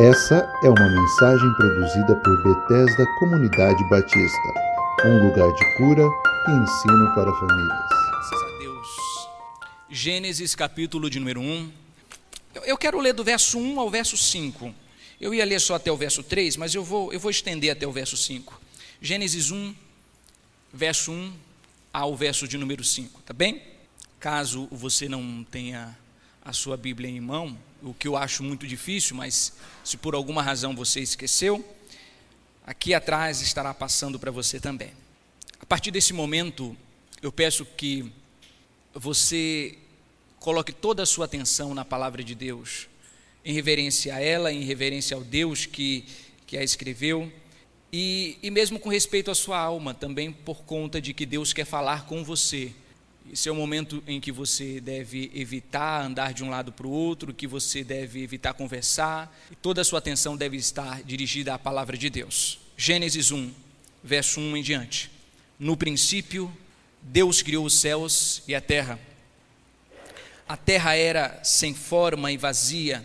Essa é uma mensagem produzida por Bethesda Comunidade Batista, um lugar de cura e ensino para famílias. Graças a Deus. Gênesis capítulo de número 1. Eu, quero ler do verso 1 ao verso 5. Eu ia ler só até o verso 3, mas eu vou, eu vou estender até o verso 5. Gênesis 1, verso 1 ao verso de número 5, tá bem? Caso você não tenha a sua Bíblia em mão, o que eu acho muito difícil, mas se por alguma razão você esqueceu, aqui atrás estará passando para você também. A partir desse momento, eu peço que você coloque toda a sua atenção na palavra de Deus, em reverência a ela, em reverência ao Deus que, que a escreveu, e, e mesmo com respeito à sua alma, também por conta de que Deus quer falar com você esse é o momento em que você deve evitar andar de um lado para o outro, que você deve evitar conversar, e toda a sua atenção deve estar dirigida à palavra de Deus. Gênesis 1, verso 1 em diante. No princípio, Deus criou os céus e a terra. A terra era sem forma e vazia,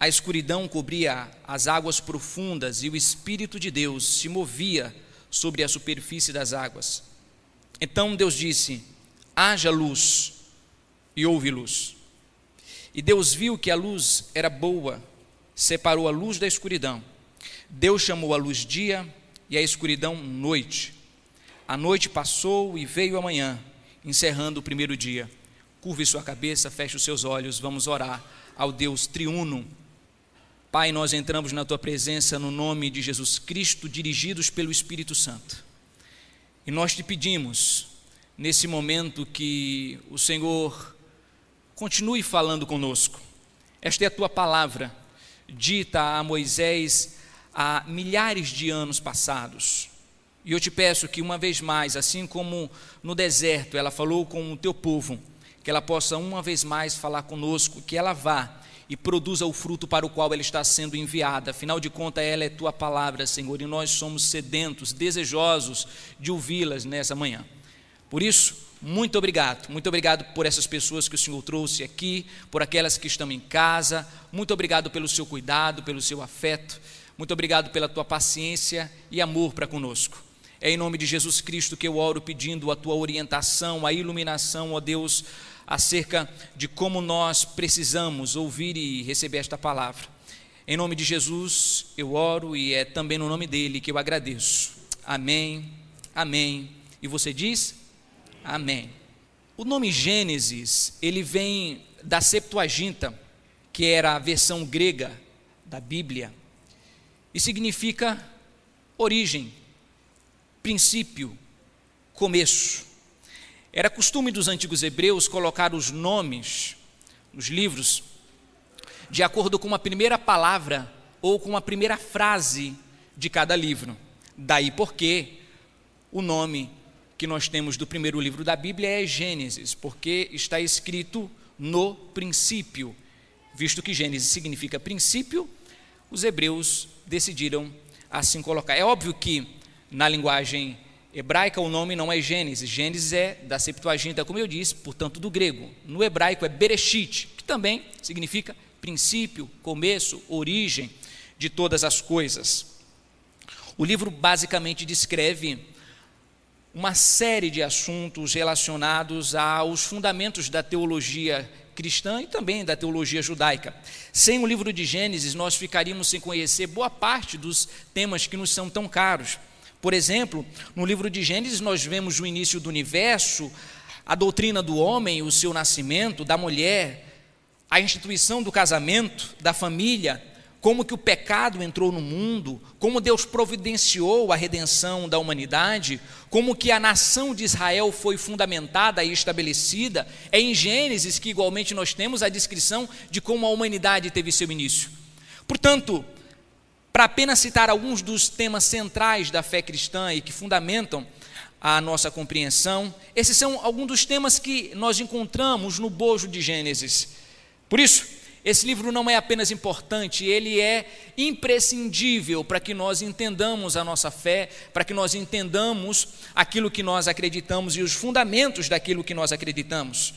a escuridão cobria as águas profundas e o Espírito de Deus se movia sobre a superfície das águas. Então Deus disse: haja luz, e houve luz. E Deus viu que a luz era boa, separou a luz da escuridão. Deus chamou a luz dia e a escuridão noite. A noite passou e veio a manhã, encerrando o primeiro dia. Curve sua cabeça, feche os seus olhos, vamos orar ao Deus triuno. Pai, nós entramos na tua presença no nome de Jesus Cristo, dirigidos pelo Espírito Santo. E nós te pedimos, nesse momento que o Senhor continue falando conosco. Esta é a tua palavra, dita a Moisés há milhares de anos passados. E eu te peço que uma vez mais, assim como no deserto ela falou com o teu povo, que ela possa uma vez mais falar conosco, que ela vá e produza o fruto para o qual ela está sendo enviada. Afinal de contas, ela é tua palavra, Senhor, e nós somos sedentos, desejosos de ouvi-las nessa manhã. Por isso, muito obrigado. Muito obrigado por essas pessoas que o Senhor trouxe aqui, por aquelas que estão em casa. Muito obrigado pelo seu cuidado, pelo seu afeto. Muito obrigado pela tua paciência e amor para conosco. É em nome de Jesus Cristo que eu oro pedindo a tua orientação, a iluminação, ó Deus, acerca de como nós precisamos ouvir e receber esta palavra. Em nome de Jesus eu oro e é também no nome dele que eu agradeço. Amém, amém. E você diz? Amém. O nome Gênesis, ele vem da Septuaginta, que era a versão grega da Bíblia, e significa origem, princípio, começo. Era costume dos antigos hebreus colocar os nomes nos livros de acordo com uma primeira palavra ou com uma primeira frase de cada livro. Daí porque o nome que nós temos do primeiro livro da Bíblia é Gênesis, porque está escrito no princípio. Visto que Gênesis significa princípio, os hebreus decidiram assim colocar. É óbvio que na linguagem hebraica o nome não é Gênesis, Gênesis é da Septuaginta, como eu disse, portanto do grego. No hebraico é Bereshit, que também significa princípio, começo, origem de todas as coisas. O livro basicamente descreve uma série de assuntos relacionados aos fundamentos da teologia cristã e também da teologia judaica. Sem o livro de Gênesis, nós ficaríamos sem conhecer boa parte dos temas que nos são tão caros. Por exemplo, no livro de Gênesis, nós vemos o início do universo, a doutrina do homem, o seu nascimento, da mulher, a instituição do casamento, da família, como que o pecado entrou no mundo, como Deus providenciou a redenção da humanidade, como que a nação de Israel foi fundamentada e estabelecida, é em Gênesis que igualmente nós temos a descrição de como a humanidade teve seu início. Portanto, para apenas citar alguns dos temas centrais da fé cristã e que fundamentam a nossa compreensão, esses são alguns dos temas que nós encontramos no bojo de Gênesis. Por isso, esse livro não é apenas importante, ele é imprescindível para que nós entendamos a nossa fé, para que nós entendamos aquilo que nós acreditamos e os fundamentos daquilo que nós acreditamos.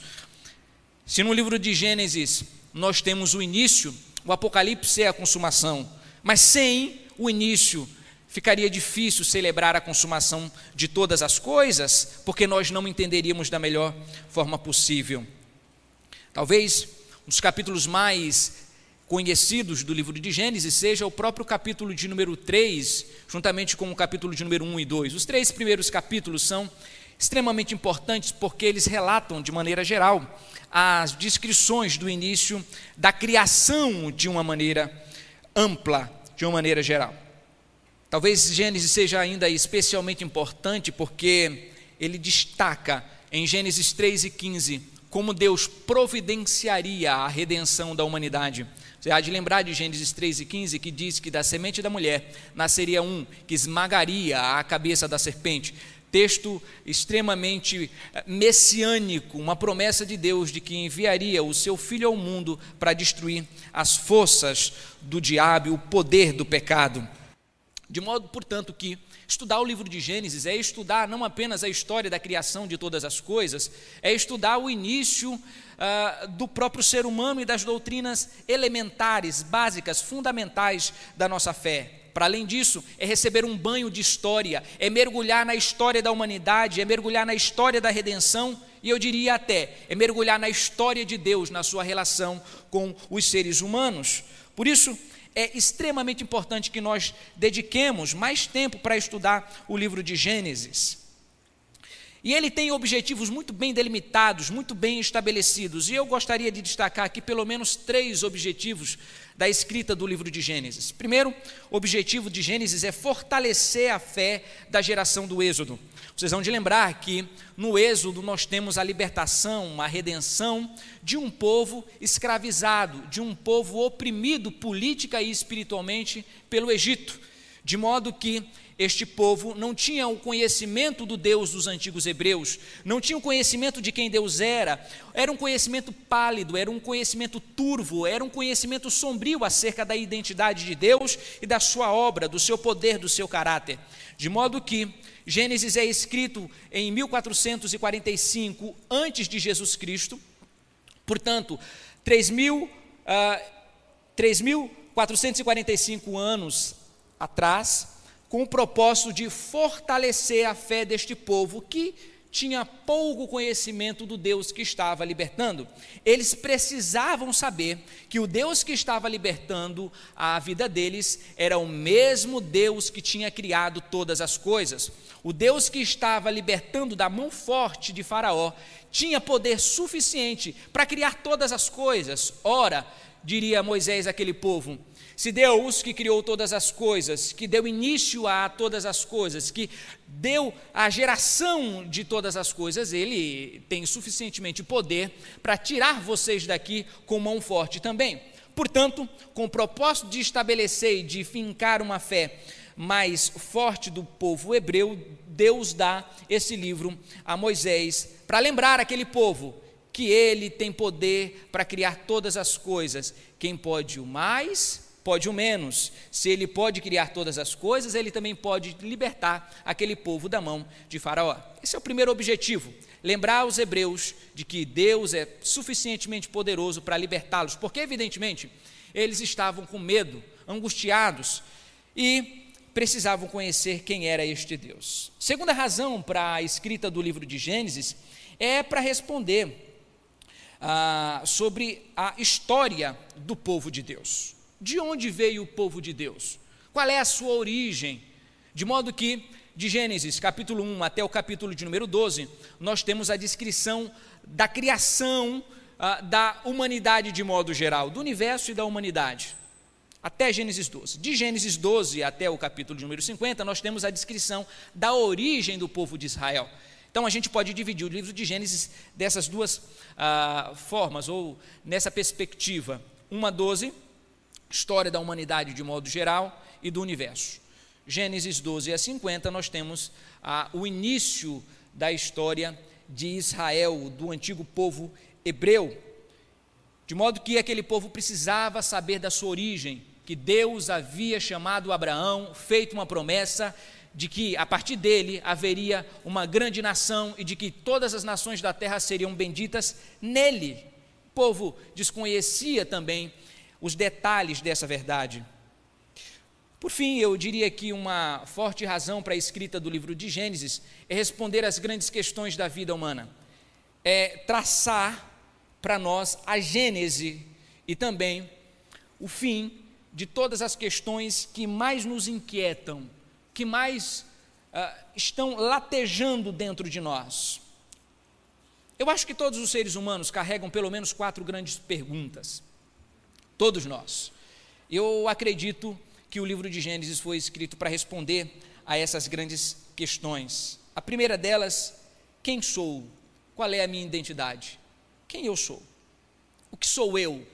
Se no livro de Gênesis nós temos o início, o Apocalipse é a consumação. Mas sem o início, ficaria difícil celebrar a consumação de todas as coisas, porque nós não entenderíamos da melhor forma possível. Talvez um dos capítulos mais conhecidos do livro de Gênesis seja o próprio capítulo de número 3, juntamente com o capítulo de número 1 e 2. Os três primeiros capítulos são extremamente importantes porque eles relatam, de maneira geral, as descrições do início da criação de uma maneira ampla, de uma maneira geral. Talvez Gênesis seja ainda especialmente importante porque ele destaca em Gênesis 3 e 15 como Deus providenciaria a redenção da humanidade. Você há de lembrar de Gênesis 3 e 15 que diz que da semente da mulher nasceria um que esmagaria a cabeça da serpente. Texto extremamente eh, messiânico, uma promessa de Deus de que enviaria o seu filho ao mundo para destruir as forças do diabo, o poder do pecado. De modo, portanto, que estudar o livro de Gênesis é estudar não apenas a história da criação de todas as coisas, é estudar o início uh, do próprio ser humano e das doutrinas elementares, básicas, fundamentais da nossa fé. Para além disso, é receber um banho de história, é mergulhar na história da humanidade, é mergulhar na história da redenção e eu diria até, é mergulhar na história de Deus, na sua relação com os seres humanos. Por isso, é extremamente importante que nós dediquemos mais tempo para estudar o livro de Gênesis. E ele tem objetivos muito bem delimitados, muito bem estabelecidos. E eu gostaria de destacar aqui pelo menos três objetivos da escrita do livro de Gênesis. Primeiro, o objetivo de Gênesis é fortalecer a fé da geração do Êxodo. Vocês vão de lembrar que no Êxodo nós temos a libertação, a redenção de um povo escravizado, de um povo oprimido política e espiritualmente pelo Egito, de modo que este povo não tinha o conhecimento do Deus dos antigos hebreus, não tinha o conhecimento de quem Deus era, era um conhecimento pálido, era um conhecimento turvo, era um conhecimento sombrio acerca da identidade de Deus e da sua obra, do seu poder, do seu caráter. De modo que Gênesis é escrito em 1445 antes de Jesus Cristo, portanto, 3.445 uh, anos atrás, com o propósito de fortalecer a fé deste povo que tinha pouco conhecimento do Deus que estava libertando. Eles precisavam saber que o Deus que estava libertando a vida deles era o mesmo Deus que tinha criado todas as coisas. O Deus que estava libertando da mão forte de Faraó tinha poder suficiente para criar todas as coisas. Ora, diria Moisés àquele povo, se Deus que criou todas as coisas, que deu início a todas as coisas, que deu a geração de todas as coisas, Ele tem suficientemente poder para tirar vocês daqui com mão forte também. Portanto, com o propósito de estabelecer e de fincar uma fé mais forte do povo hebreu, Deus dá esse livro a Moisés para lembrar aquele povo que ele tem poder para criar todas as coisas. Quem pode o mais, pode o menos. Se ele pode criar todas as coisas, ele também pode libertar aquele povo da mão de Faraó. Esse é o primeiro objetivo. Lembrar os hebreus de que Deus é suficientemente poderoso para libertá-los, porque, evidentemente, eles estavam com medo, angustiados e precisavam conhecer quem era este Deus. Segunda razão para a escrita do livro de Gênesis é para responder ah, sobre a história do povo de Deus. De onde veio o povo de Deus? Qual é a sua origem? De modo que, de Gênesis capítulo 1 até o capítulo de número 12, nós temos a descrição da criação ah, da humanidade de modo geral, do universo e da humanidade, até Gênesis 12. De Gênesis 12 até o capítulo de número 50, nós temos a descrição da origem do povo de Israel. Então a gente pode dividir o livro de Gênesis dessas duas ah, formas, ou nessa perspectiva. Uma 12, história da humanidade de modo geral e do universo. Gênesis 12 a 50, nós temos ah, o início da história de Israel, do antigo povo hebreu, de modo que aquele povo precisava saber da sua origem, que Deus havia chamado Abraão, feito uma promessa de que a partir dele haveria uma grande nação e de que todas as nações da terra seriam benditas nele. O povo desconhecia também os detalhes dessa verdade. Por fim, eu diria que uma forte razão para a escrita do livro de Gênesis é responder às grandes questões da vida humana, é traçar para nós a gênese e também o fim de todas as questões que mais nos inquietam, que mais uh, estão latejando dentro de nós. Eu acho que todos os seres humanos carregam pelo menos quatro grandes perguntas. Todos nós. Eu acredito que o livro de Gênesis foi escrito para responder a essas grandes questões. A primeira delas, quem sou? Qual é a minha identidade? Quem eu sou? O que sou eu?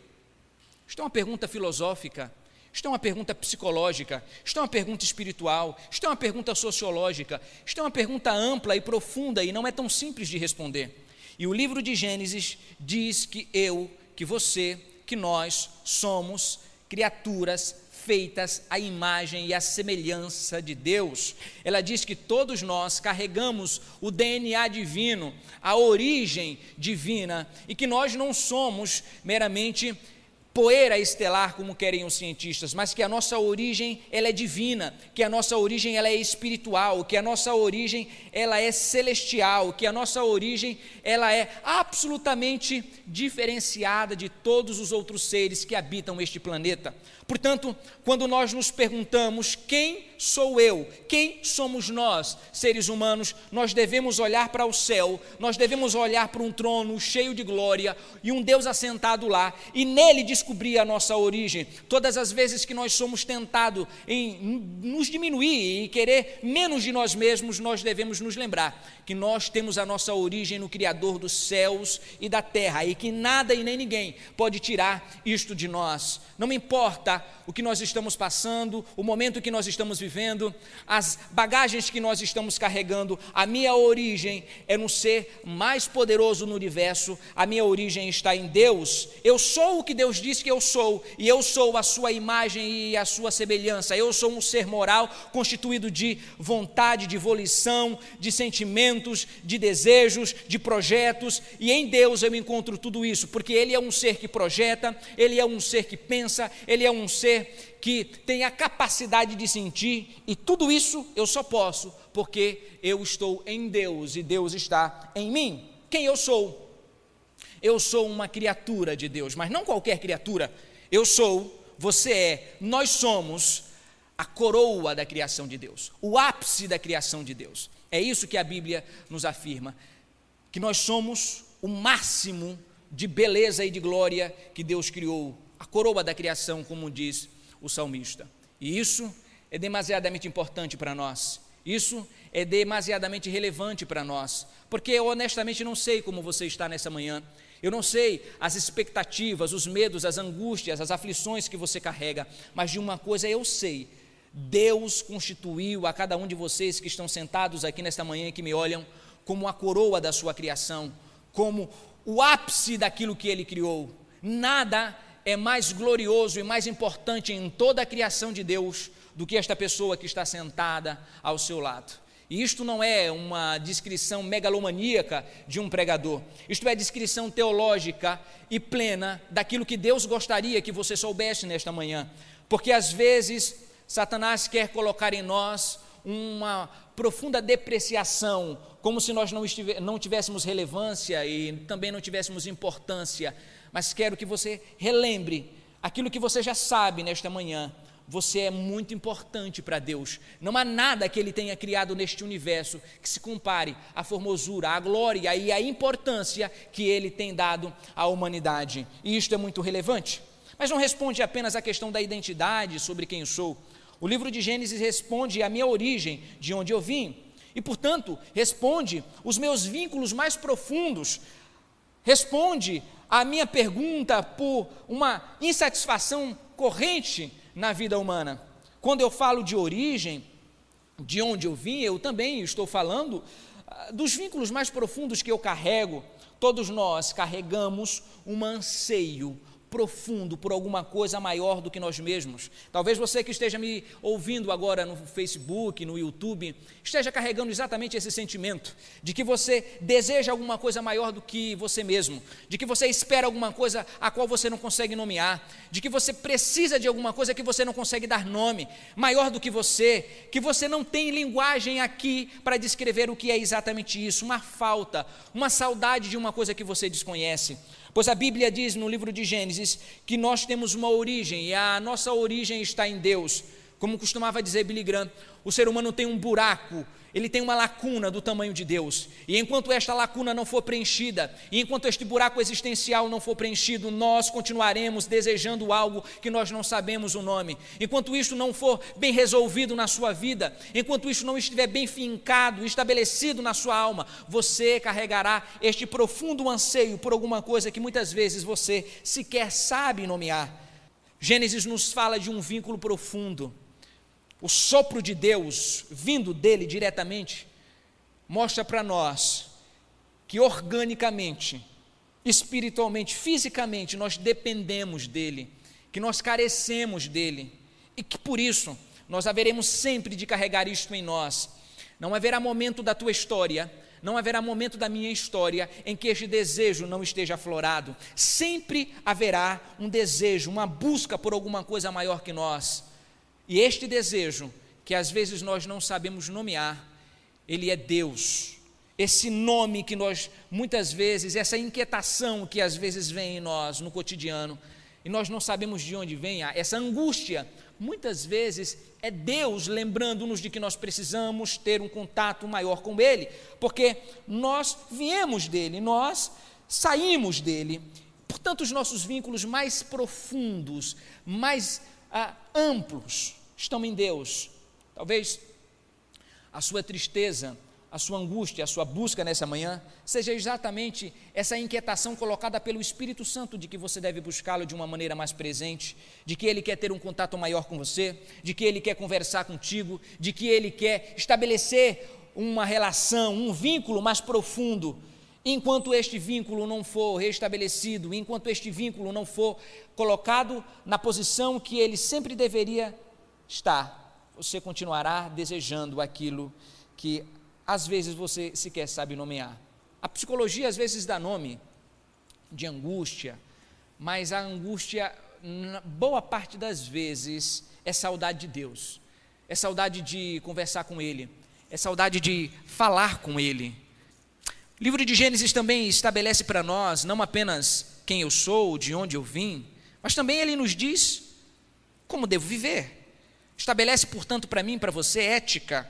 Isto é uma pergunta filosófica, isto é uma pergunta psicológica, isto é uma pergunta espiritual, isto é uma pergunta sociológica, isto é uma pergunta ampla e profunda e não é tão simples de responder. E o livro de Gênesis diz que eu, que você, que nós somos criaturas feitas à imagem e à semelhança de Deus. Ela diz que todos nós carregamos o DNA divino, a origem divina, e que nós não somos meramente poeira estelar, como querem os cientistas, mas que a nossa origem ela é divina, que a nossa origem ela é espiritual, que a nossa origem ela é celestial, que a nossa origem ela é absolutamente diferenciada de todos os outros seres que habitam este planeta. Portanto, quando nós nos perguntamos quem sou eu, quem somos nós, seres humanos, nós devemos olhar para o céu, nós devemos olhar para um trono cheio de glória e um Deus assentado lá e nele descobrir a nossa origem. Todas as vezes que nós somos tentados em nos diminuir e querer menos de nós mesmos, nós devemos nos lembrar que nós temos a nossa origem no Criador dos céus e da terra e que nada e nem ninguém pode tirar isto de nós. Não importa o que nós estamos passando, o momento que nós estamos vivendo, as bagagens que nós estamos carregando, a minha origem é no ser mais poderoso no universo, a minha origem está em Deus. Eu sou o que Deus diz que eu sou, e eu sou a sua imagem e a sua semelhança. Eu sou um ser moral constituído de vontade, de volição, de sentimentos, de desejos, de projetos, e em Deus eu encontro tudo isso, porque Ele é um ser que projeta, Ele é um ser que pensa ele é um ser que tem a capacidade de sentir, e tudo isso eu só posso porque eu estou em Deus e Deus está em mim. Quem eu sou? Eu sou uma criatura de Deus, mas não qualquer criatura. Eu sou, você é, nós somos a coroa da criação de Deus, o ápice da criação de Deus. É isso que a Bíblia nos afirma, que nós somos o máximo de beleza e de glória que Deus criou a coroa da criação, como diz o salmista. E isso é demasiadamente importante para nós. Isso é demasiadamente relevante para nós, porque eu honestamente não sei como você está nessa manhã. Eu não sei as expectativas, os medos, as angústias, as aflições que você carrega, mas de uma coisa eu sei: Deus constituiu a cada um de vocês que estão sentados aqui nesta manhã e que me olham como a coroa da sua criação, como o ápice daquilo que ele criou. Nada é mais glorioso e mais importante em toda a criação de Deus do que esta pessoa que está sentada ao seu lado. E isto não é uma descrição megalomaníaca de um pregador, isto é descrição teológica e plena daquilo que Deus gostaria que você soubesse nesta manhã, porque às vezes Satanás quer colocar em nós uma profunda depreciação, como se nós não, não tivéssemos relevância e também não tivéssemos importância mas quero que você relembre aquilo que você já sabe nesta manhã. Você é muito importante para Deus. Não há nada que Ele tenha criado neste universo que se compare à formosura, à glória e à importância que Ele tem dado à humanidade. E isto é muito relevante. Mas não responde apenas à questão da identidade, sobre quem eu sou. O livro de Gênesis responde à minha origem, de onde eu vim. E, portanto, responde os meus vínculos mais profundos. Responde a minha pergunta por uma insatisfação corrente na vida humana. Quando eu falo de origem, de onde eu vim, eu também estou falando ah, dos vínculos mais profundos que eu carrego. Todos nós carregamos um anseio profundo por alguma coisa maior do que nós mesmos. Talvez você que esteja me ouvindo agora no Facebook, no YouTube, esteja carregando exatamente esse sentimento de que você deseja alguma coisa maior do que você mesmo, de que você espera alguma coisa a qual você não consegue nomear, de que você precisa de alguma coisa que você não consegue dar nome, maior do que você, que você não tem linguagem aqui para descrever o que é exatamente isso, uma falta, uma saudade de uma coisa que você desconhece. Pois a Bíblia diz no livro de Gênesis que nós temos uma origem e a nossa origem está em Deus. Como costumava dizer Billy Graham, o ser humano tem um buraco ele tem uma lacuna do tamanho de Deus. E enquanto esta lacuna não for preenchida, e enquanto este buraco existencial não for preenchido, nós continuaremos desejando algo que nós não sabemos o nome. Enquanto isso não for bem resolvido na sua vida, enquanto isso não estiver bem fincado, estabelecido na sua alma, você carregará este profundo anseio por alguma coisa que muitas vezes você sequer sabe nomear. Gênesis nos fala de um vínculo profundo o sopro de Deus vindo dele diretamente, mostra para nós que organicamente, espiritualmente, fisicamente, nós dependemos dele, que nós carecemos dele e que por isso nós haveremos sempre de carregar isto em nós. Não haverá momento da tua história, não haverá momento da minha história em que este desejo não esteja aflorado. Sempre haverá um desejo, uma busca por alguma coisa maior que nós. E este desejo, que às vezes nós não sabemos nomear, ele é Deus. Esse nome que nós, muitas vezes, essa inquietação que às vezes vem em nós no cotidiano, e nós não sabemos de onde vem, essa angústia, muitas vezes é Deus lembrando-nos de que nós precisamos ter um contato maior com Ele, porque nós viemos dele, nós saímos dele. Portanto, os nossos vínculos mais profundos, mais ah, amplos, estão em Deus. Talvez a sua tristeza, a sua angústia, a sua busca nessa manhã seja exatamente essa inquietação colocada pelo Espírito Santo de que você deve buscá-lo de uma maneira mais presente, de que ele quer ter um contato maior com você, de que ele quer conversar contigo, de que ele quer estabelecer uma relação, um vínculo mais profundo. Enquanto este vínculo não for restabelecido, enquanto este vínculo não for colocado na posição que ele sempre deveria está, você continuará desejando aquilo que às vezes você sequer sabe nomear. A psicologia às vezes dá nome de angústia, mas a angústia, boa parte das vezes, é saudade de Deus, é saudade de conversar com Ele, é saudade de falar com Ele. O livro de Gênesis também estabelece para nós não apenas quem eu sou, de onde eu vim, mas também ele nos diz como devo viver. Estabelece, portanto, para mim para você ética,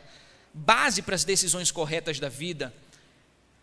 base para as decisões corretas da vida.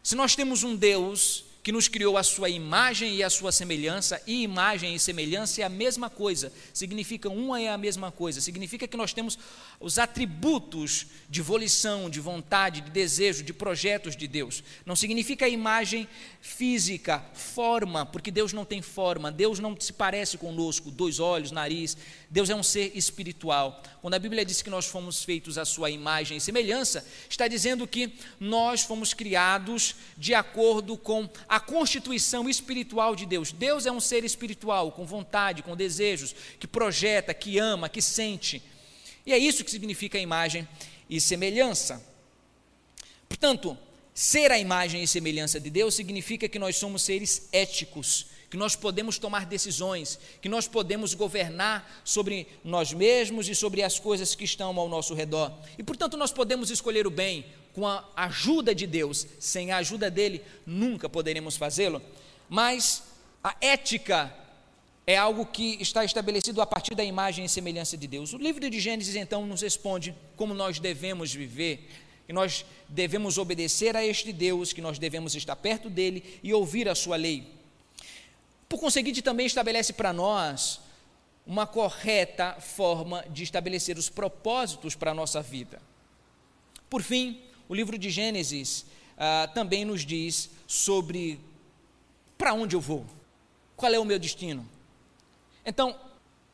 Se nós temos um Deus que nos criou a sua imagem e a sua semelhança, e imagem e semelhança é a mesma coisa, significa uma é a mesma coisa, significa que nós temos os atributos de volição, de vontade, de desejo, de projetos de Deus. Não significa imagem física, forma, porque Deus não tem forma, Deus não se parece conosco, dois olhos, nariz. Deus é um ser espiritual. Quando a Bíblia diz que nós fomos feitos à sua imagem e semelhança, está dizendo que nós fomos criados de acordo com a constituição espiritual de Deus. Deus é um ser espiritual, com vontade, com desejos, que projeta, que ama, que sente. E é isso que significa imagem e semelhança. Portanto, ser a imagem e semelhança de Deus significa que nós somos seres éticos, que nós podemos tomar decisões, que nós podemos governar sobre nós mesmos e sobre as coisas que estão ao nosso redor. E portanto, nós podemos escolher o bem com a ajuda de Deus. Sem a ajuda dele, nunca poderemos fazê-lo. Mas a ética é algo que está estabelecido a partir da imagem e semelhança de Deus. O livro de Gênesis então nos responde como nós devemos viver, que nós devemos obedecer a este Deus, que nós devemos estar perto dele e ouvir a sua lei. Por conseguinte, também estabelece para nós uma correta forma de estabelecer os propósitos para a nossa vida. Por fim, o livro de Gênesis ah, também nos diz sobre para onde eu vou, qual é o meu destino. Então,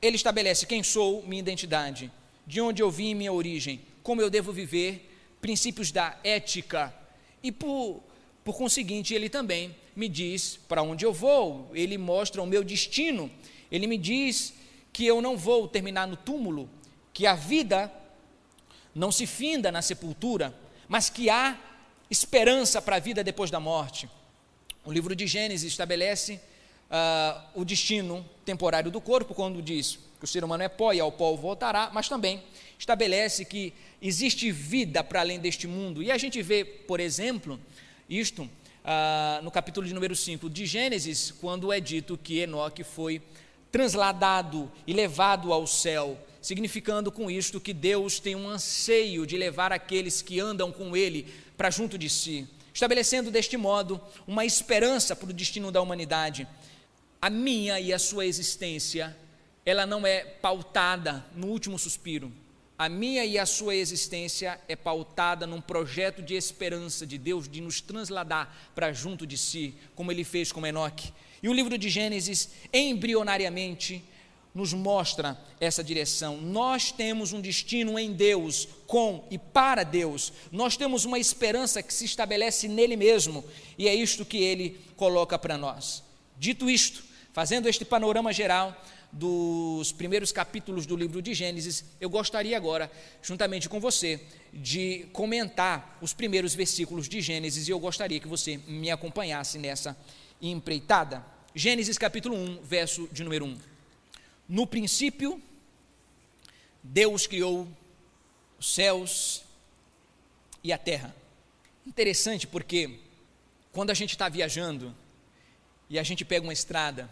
ele estabelece quem sou, minha identidade, de onde eu vim, minha origem, como eu devo viver, princípios da ética. E por, Por conseguinte, ele também me diz para onde eu vou, ele mostra o meu destino, ele me diz que eu não vou terminar no túmulo, que a vida não se finda na sepultura, mas que há esperança para a vida depois da morte. O livro de Gênesis estabelece uh, o destino temporário do corpo, quando diz que o ser humano é pó e ao pó voltará, mas também estabelece que existe vida para além deste mundo. E a gente vê, por exemplo, isto uh, no capítulo de número 5 de Gênesis, quando é dito que Enoque foi transladado e levado ao céu, significando com isto que Deus tem um anseio de levar aqueles que andam com Ele para junto de si, estabelecendo deste modo uma esperança para o destino da humanidade. A minha e a sua existência, ela não é pautada no último suspiro. A minha e a sua existência é pautada num projeto de esperança de Deus de nos transladar para junto de si, como ele fez com Enoque. E o livro de Gênesis, embrionariamente, nos mostra essa direção. Nós temos um destino em Deus, com e para Deus. Nós temos uma esperança que se estabelece nele mesmo, e é isto que ele coloca para nós. Dito isto, fazendo este panorama geral dos primeiros capítulos do livro de Gênesis, eu gostaria agora, juntamente com você, de comentar os primeiros versículos de Gênesis e eu gostaria que você me acompanhasse nessa empreitada. Gênesis capítulo 1, verso de número 1. No princípio, Deus criou os céus e a terra. Interessante porque quando a gente está viajando e a gente pega uma estrada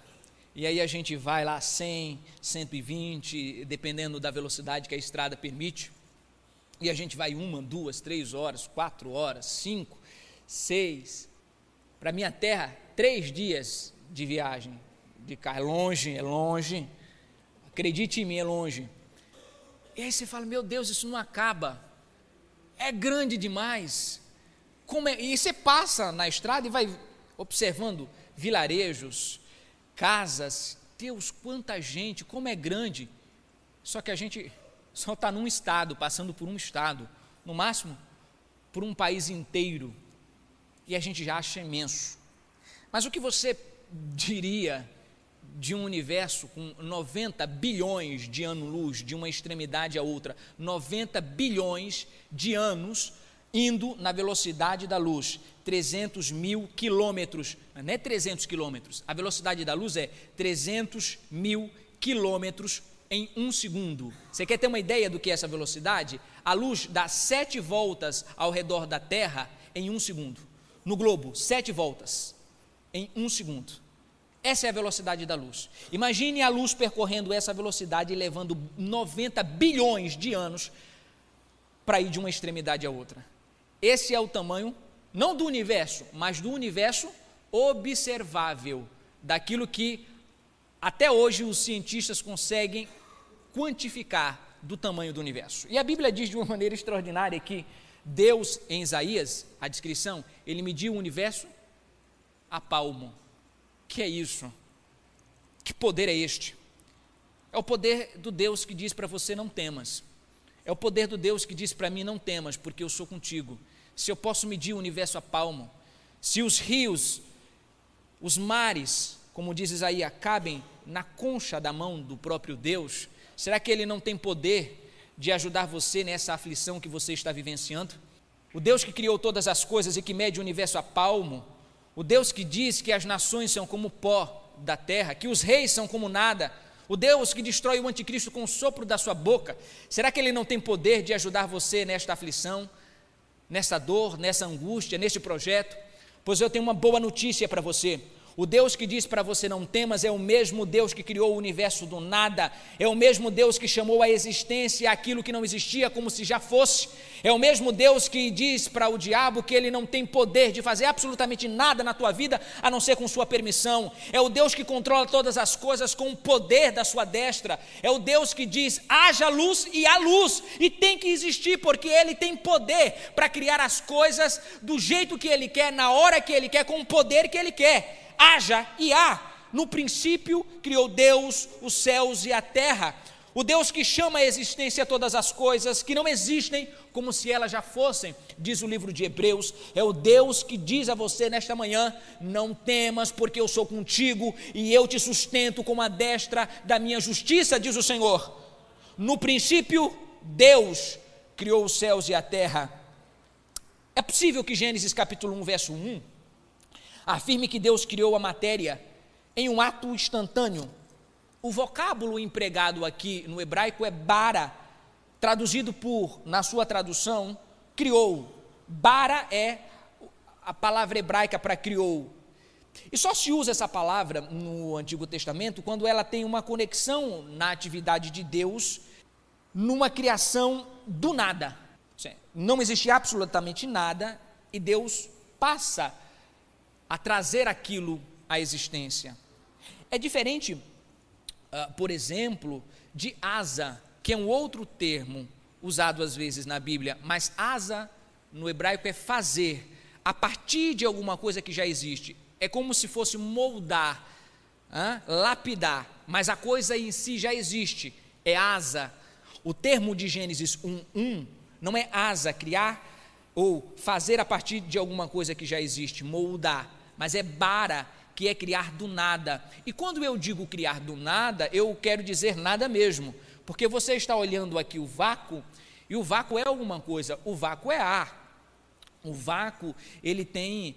e aí a gente vai lá 100, 120, dependendo da velocidade que a estrada permite, e a gente vai uma, duas, três horas, quatro horas, cinco, seis. Para minha terra, três dias de viagem de carro. É longe, é longe. Acredite em mim, é longe. E aí você fala: Meu Deus, isso não acaba. É grande demais. Como é? E você passa na estrada e vai observando vilarejos, casas. Deus, quanta gente, como é grande. Só que a gente só está num estado, passando por um estado, no máximo por um país inteiro. E a gente já acha imenso. Mas o que você diria de um universo com 90 bilhões de anos-luz de uma extremidade à outra, 90 bilhões de anos indo na velocidade da luz, 300 mil quilômetros, não é 300 quilômetros, a velocidade da luz é 300 mil quilômetros em um segundo. Você quer ter uma ideia do que é essa velocidade? A luz dá sete voltas ao redor da Terra em um segundo. No globo, sete voltas em um segundo. Essa é a velocidade da luz. Imagine a luz percorrendo essa velocidade e levando 90 bilhões de anos para ir de uma extremidade à outra. Esse é o tamanho, não do universo, mas do universo observável, daquilo que até hoje os cientistas conseguem quantificar do tamanho do universo. E a Bíblia diz de uma maneira extraordinária que Deus, em Isaías, a descrição, ele mediu o universo a palmo. Que é isso? Que poder é este? É o poder do Deus que diz para você não temas. É o poder do Deus que diz para mim não temas, porque eu sou contigo. Se eu posso medir o universo a palmo, se os rios, os mares, como diz Isaías, cabem na concha da mão do próprio Deus, será que ele não tem poder de ajudar você nessa aflição que você está vivenciando? O Deus que criou todas as coisas e que mede o universo a palmo, o Deus que diz que as nações são como pó da terra, que os reis são como nada, o Deus que destrói o anticristo com o sopro da sua boca, será que ele não tem poder de ajudar você nesta aflição, nessa dor, nessa angústia, neste projeto? Pois eu tenho uma boa notícia para você. O Deus que diz para você não temas é o mesmo Deus que criou o universo do nada, é o mesmo Deus que chamou a existência aquilo que não existia como se já fosse, é o mesmo Deus que diz para o diabo que ele não tem poder de fazer absolutamente nada na tua vida a não ser com sua permissão, é o Deus que controla todas as coisas com o poder da sua destra, é o Deus que diz haja luz e há luz, e tem que existir porque ele tem poder para criar as coisas do jeito que ele quer, na hora que ele quer, com o poder que ele quer haja e há. No princípio criou Deus os céus e a terra. o Deus que chama à existência todas as coisas que não existem como se elas já fossem, diz o livro de Hebreus, é o Deus que diz a você nesta manhã: não temas, porque eu sou contigo e eu te sustento com a destra da minha justiça, diz o Senhor. No princípio, Deus criou os céus e a terra. É possível que Gênesis capítulo 1, verso 1 afirme que Deus criou a matéria em um ato instantâneo o vocábulo empregado aqui no hebraico é bara, traduzido por, na sua tradução, criou. Bara é a palavra hebraica para criou. E só se usa essa palavra no Antigo Testamento quando ela tem uma conexão na atividade de Deus, numa criação do nada. Não existe absolutamente nada e Deus passa a trazer aquilo à existência. É diferente uh, por exemplo, de asa, que é um outro termo usado às vezes na Bíblia, mas asa no hebraico é fazer, a partir de alguma coisa que já existe. É como se fosse moldar, lapidar, mas a coisa em si já existe, é asa. O termo de Gênesis 1:1 não é asa, criar ou fazer a partir de alguma coisa que já existe, moldar, mas é bara, que é criar do nada. E quando eu digo criar do nada, eu quero dizer nada mesmo, porque você está olhando aqui o vácuo, e o vácuo é alguma coisa, o vácuo é ar. O vácuo, ele tem,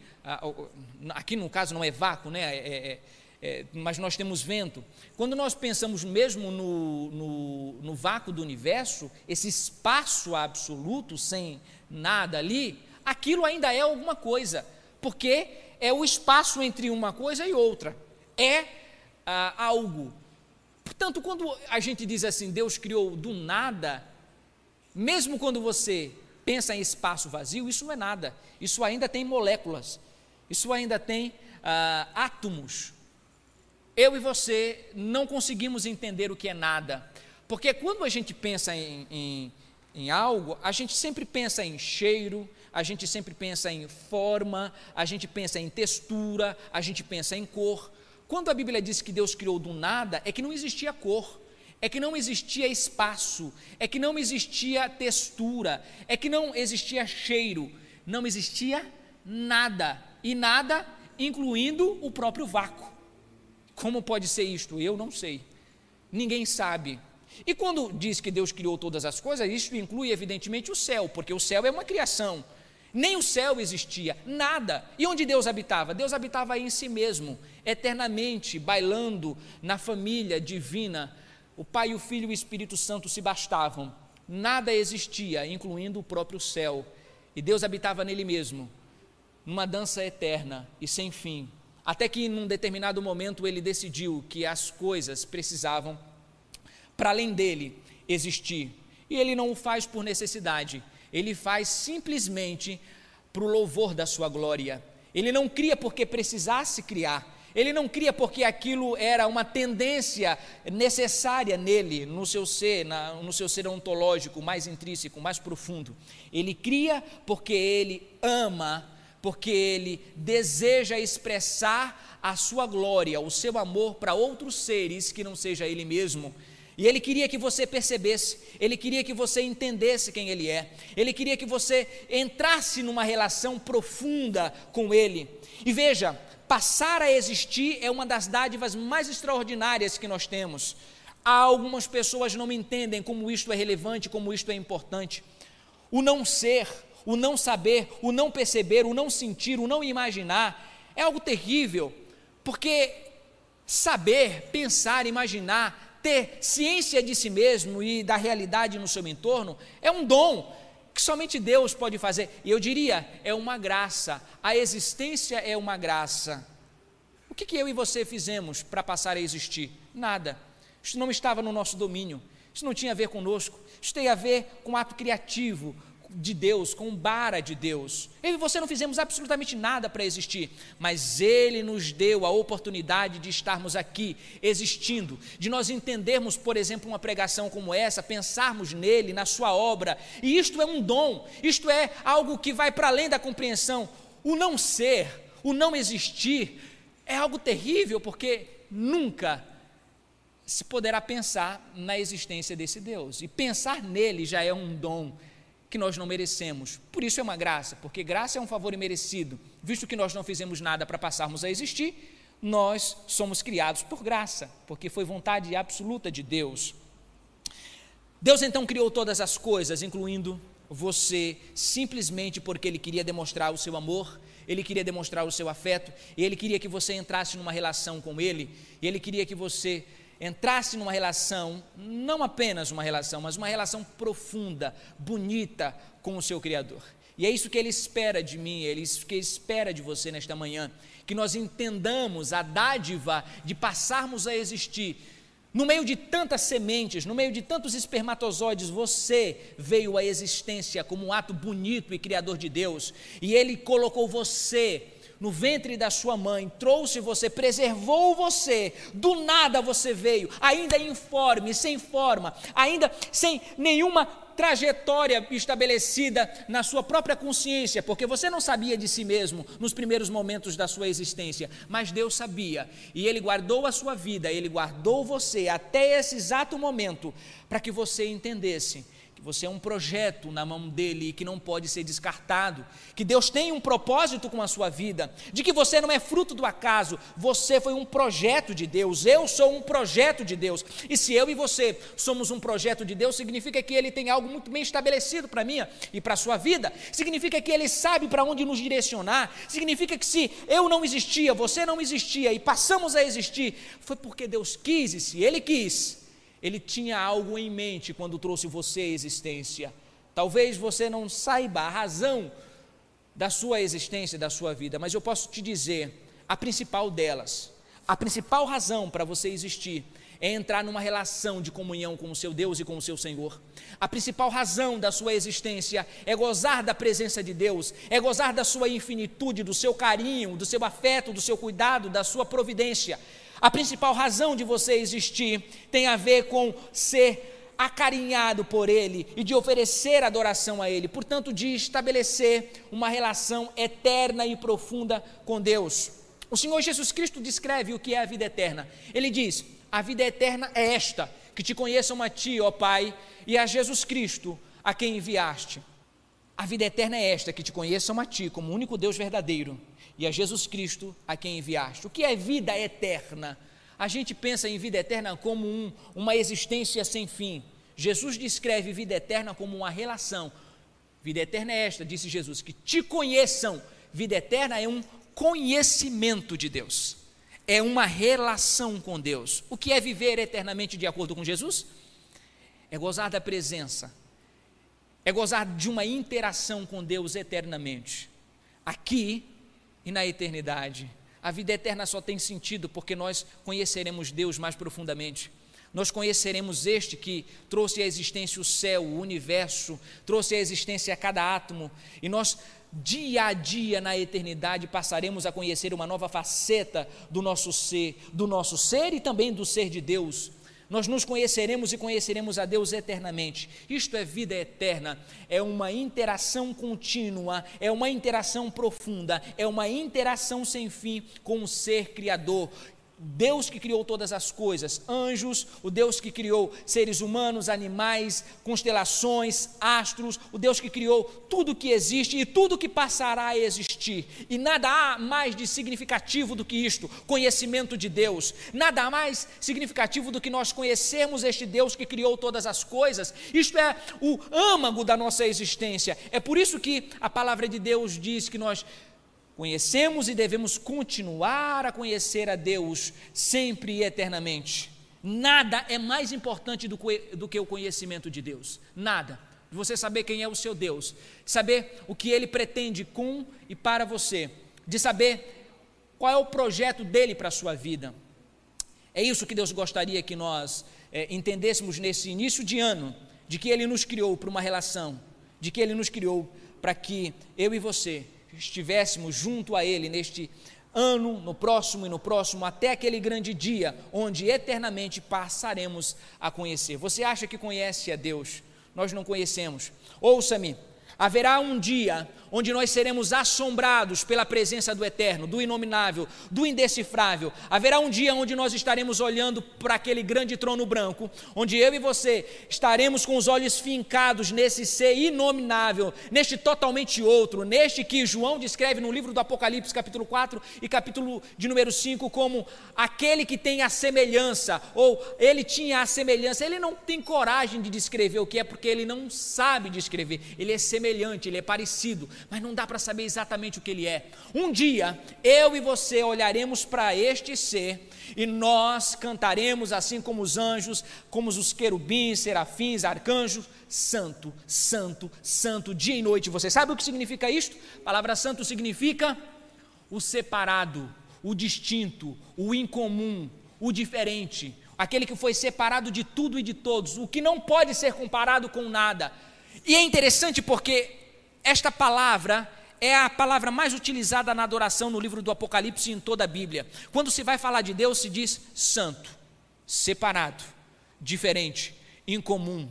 aqui no caso não é vácuo, né? É, é, é, mas nós temos vento. Quando nós pensamos mesmo no, no, no vácuo do universo, esse espaço absoluto, sem nada ali, aquilo ainda é alguma coisa, porque é o espaço entre uma coisa e outra. É ah, algo. Portanto, quando a gente diz assim, Deus criou do nada, mesmo quando você pensa em espaço vazio, isso não é nada. Isso ainda tem moléculas. Isso ainda tem ah, átomos. Eu e você não conseguimos entender o que é nada. Porque quando a gente pensa em, em, em algo, a gente sempre pensa em cheiro, a gente sempre pensa em forma, a gente pensa em textura, a gente pensa em cor. Quando a Bíblia diz que Deus criou do nada, é que não existia cor, é que não existia espaço, é que não existia textura, é que não existia cheiro, não existia nada, e nada incluindo o próprio vácuo. Como pode ser isto? Eu não sei. Ninguém sabe. E quando diz que Deus criou todas as coisas, isso inclui evidentemente o céu, porque o céu é uma criação. Nem o céu existia, nada. E onde Deus habitava? Deus habitava em si mesmo, eternamente, bailando na família divina. O Pai, o Filho e o Espírito Santo se bastavam. Nada existia, incluindo o próprio céu. E Deus habitava nele mesmo, numa dança eterna e sem fim. Até que, num determinado momento, ele decidiu que as coisas precisavam, para além dele, existir. E ele não o faz por necessidade, ele faz simplesmente para o louvor da sua glória. Ele não cria porque precisasse criar. Ele não cria porque aquilo era uma tendência necessária nele, no seu ser, na, no seu ser ontológico mais intrínseco, mais profundo. Ele cria porque ele ama, porque ele deseja expressar a sua glória, o seu amor para outros seres que não seja ele mesmo. E ele queria que você percebesse, ele queria que você entendesse quem ele é, ele queria que você entrasse numa relação profunda com ele. E veja, passar a existir é uma das dádivas mais extraordinárias que nós temos. Há algumas pessoas não entendem como isto é relevante, como isto é importante. O não ser, o não saber, o não perceber, o não sentir, o não imaginar é algo terrível, porque saber, pensar, imaginar ter ciência de si mesmo e da realidade no seu entorno é um dom que somente Deus pode fazer. E eu diria, é uma graça. A existência é uma graça. O que, que eu e você fizemos para passar a existir? Nada. Isso não estava no nosso domínio. Isso não tinha a ver conosco. Isso tem a ver com ato criativo, de Deus, com bara de Deus. Eu e você não fizemos absolutamente nada para existir, mas Ele nos deu a oportunidade de estarmos aqui, existindo, de nós entendermos, por exemplo, uma pregação como essa, pensarmos nele, na Sua obra, e isto é um dom, isto é algo que vai para além da compreensão. O não ser, o não existir, é algo terrível, porque nunca se poderá pensar na existência desse Deus. E pensar nele já é um dom que nós não merecemos. Por isso é uma graça, porque graça é um favor imerecido. Visto que nós não fizemos nada para passarmos a existir, nós somos criados por graça, porque foi vontade absoluta de Deus. Deus então criou todas as coisas, incluindo você, simplesmente porque Ele queria demonstrar o seu amor, Ele queria demonstrar o seu afeto, e Ele queria que você entrasse numa relação com Ele, e Ele queria que você entrasse numa relação, não apenas uma relação, mas uma relação profunda, bonita com o seu Criador. E é isso que ele espera de mim, é isso que ele espera de você nesta manhã, que nós entendamos a dádiva de passarmos a existir. No meio de tantas sementes, no meio de tantos espermatozoides, você veio à existência como um ato bonito e criador de Deus, e ele colocou você no ventre da sua mãe, trouxe você, preservou você, do nada você veio, ainda informe, sem forma, ainda sem nenhuma trajetória estabelecida na sua própria consciência, porque você não sabia de si mesmo nos primeiros momentos da sua existência, mas Deus sabia, e Ele guardou a sua vida, Ele guardou você até esse exato momento, para que você entendesse que você é um projeto na mão dele e que não pode ser descartado, que Deus tem um propósito com a sua vida, de que você não é fruto do acaso, você foi um projeto de Deus, eu sou um projeto de Deus, e se eu e você somos um projeto de Deus, significa que ele tem algo muito bem estabelecido para mim e para a sua vida, significa que ele sabe para onde nos direcionar, significa que se eu não existia, você não existia e passamos a existir, foi porque Deus quis, e se ele quis, ele tinha algo em mente quando trouxe você à existência. Talvez você não saiba a razão da sua existência, da sua vida, mas eu posso te dizer a principal delas. A principal razão para você existir é entrar numa relação de comunhão com o seu Deus e com o seu Senhor. A principal razão da sua existência é gozar da presença de Deus, é gozar da sua infinitude, do seu carinho, do seu afeto, do seu cuidado, da sua providência. A principal razão de você existir tem a ver com ser acarinhado por Ele e de oferecer adoração a Ele, portanto, de estabelecer uma relação eterna e profunda com Deus. O Senhor Jesus Cristo descreve o que é a vida eterna. Ele diz: A vida eterna é esta, que te conheçam a Ti, ó Pai, e a Jesus Cristo, a quem enviaste. A vida eterna é esta, que te conheçam a Ti como único Deus verdadeiro e a Jesus Cristo a quem enviaste. O que é vida eterna? A gente pensa em vida eterna como um, uma existência sem fim. Jesus descreve vida eterna como uma relação. Vida eterna é esta, disse Jesus, que te conheçam. Vida eterna é um conhecimento de Deus. É uma relação com Deus. O que é viver eternamente de acordo com Jesus? É gozar da presença. É gozar de uma interação com Deus eternamente. Aqui e na eternidade. A vida eterna só tem sentido porque nós conheceremos Deus mais profundamente. Nós conheceremos este que trouxe à existência o céu, o universo, trouxe à existência cada átomo, e nós, dia a dia na eternidade, passaremos a conhecer uma nova faceta do nosso ser, do nosso ser e também do ser de Deus nós nos conheceremos e conheceremos a Deus eternamente. Isto é vida eterna, é uma interação contínua, é uma interação profunda, é uma interação sem fim com o ser criador Deus que criou todas as coisas, anjos, o Deus que criou seres humanos, animais, constelações, astros, o Deus que criou tudo que existe e tudo que passará a existir. E nada há mais de significativo do que isto, conhecimento de Deus. Nada há mais significativo do que nós conhecermos este Deus que criou todas as coisas. Isto é o âmago da nossa existência. É por isso que a palavra de Deus diz que nós Conhecemos e devemos continuar a conhecer a Deus sempre e eternamente. Nada é mais importante do que, do que o conhecimento de Deus. Nada. Você saber quem é o seu Deus, saber o que ele pretende com e para você, de saber qual é o projeto dele para a sua vida. É isso que Deus gostaria que nós é, entendêssemos nesse início de ano, de que ele nos criou para uma relação, de que ele nos criou para que eu e você estivéssemos junto a Ele neste ano, no próximo e no próximo, até aquele grande dia onde eternamente passaremos a conhecer. Você acha que conhece a Deus? Nós não conhecemos. Ouça-me. Haverá um dia onde nós seremos assombrados pela presença do eterno, do inominável, do indecifrável. Haverá um dia onde nós estaremos olhando para aquele grande trono branco, onde eu e você estaremos com os olhos fincados nesse ser inominável, neste totalmente outro, neste que João descreve no livro do Apocalipse, capítulo 4 e capítulo de número 5, como aquele que tem a semelhança, ou ele tinha a semelhança. Ele não tem coragem de descrever o que é, porque ele não sabe descrever. Ele é semelhante, ele é parecido, mas não dá para saber exatamente o que ele é. Um dia, eu e você olharemos para este ser e nós cantaremos assim como os anjos, como os querubins, serafins, arcanjos, santo, santo, santo, dia e noite. Você sabe o que significa isto? A palavra santo significa o separado, o distinto, o incomum, o diferente, aquele que foi separado de tudo e de todos, o que não pode ser comparado com nada. E é interessante porque esta palavra é a palavra mais utilizada na adoração no livro do Apocalipse e em toda a Bíblia. Quando se vai falar de Deus, se diz santo, separado, diferente, incomum.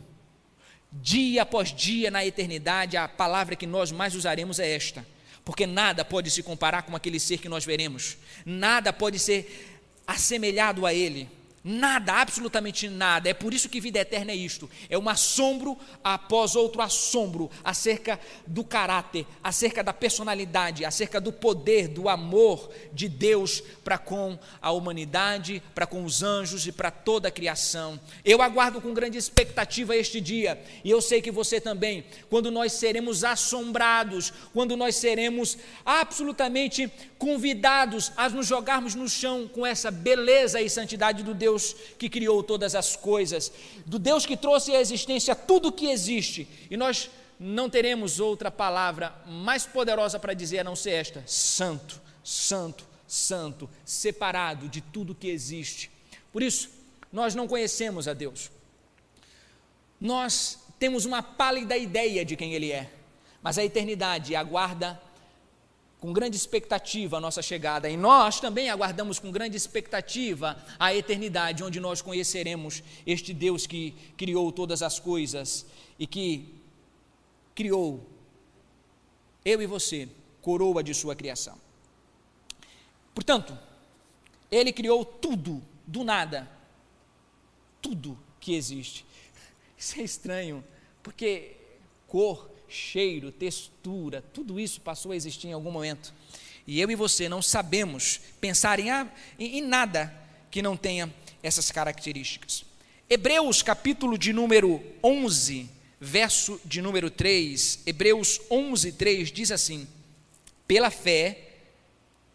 Dia após dia na eternidade, a palavra que nós mais usaremos é esta, porque nada pode se comparar com aquele ser que nós veremos, nada pode ser assemelhado a ele. Nada, absolutamente nada. É por isso que vida eterna é isto: é um assombro após outro assombro acerca do caráter, acerca da personalidade, acerca do poder, do amor de Deus para com a humanidade, para com os anjos e para toda a criação. Eu aguardo com grande expectativa este dia, e eu sei que você também, quando nós seremos assombrados, quando nós seremos absolutamente convidados a nos jogarmos no chão com essa beleza e santidade do Deus que criou todas as coisas, do Deus que trouxe à existência tudo o que existe, e nós não teremos outra palavra mais poderosa para dizer a não ser esta: Santo, Santo, Santo, separado de tudo que existe. Por isso, nós não conhecemos a Deus. Nós temos uma pálida ideia de quem Ele é, mas a eternidade aguarda com grande expectativa a nossa chegada, e nós também aguardamos com grande expectativa a eternidade, onde nós conheceremos este Deus que criou todas as coisas e que criou eu e você, coroa de sua criação. Portanto, ele criou tudo do nada, tudo que existe. Isso é estranho, porque cor, cheiro, textura, tudo isso passou a existir em algum momento. E eu e você não sabemos pensar em, em, em nada que não tenha essas características. Hebreus capítulo de número 11, verso de número 3, Hebreus 11, 3 diz assim: Pela fé,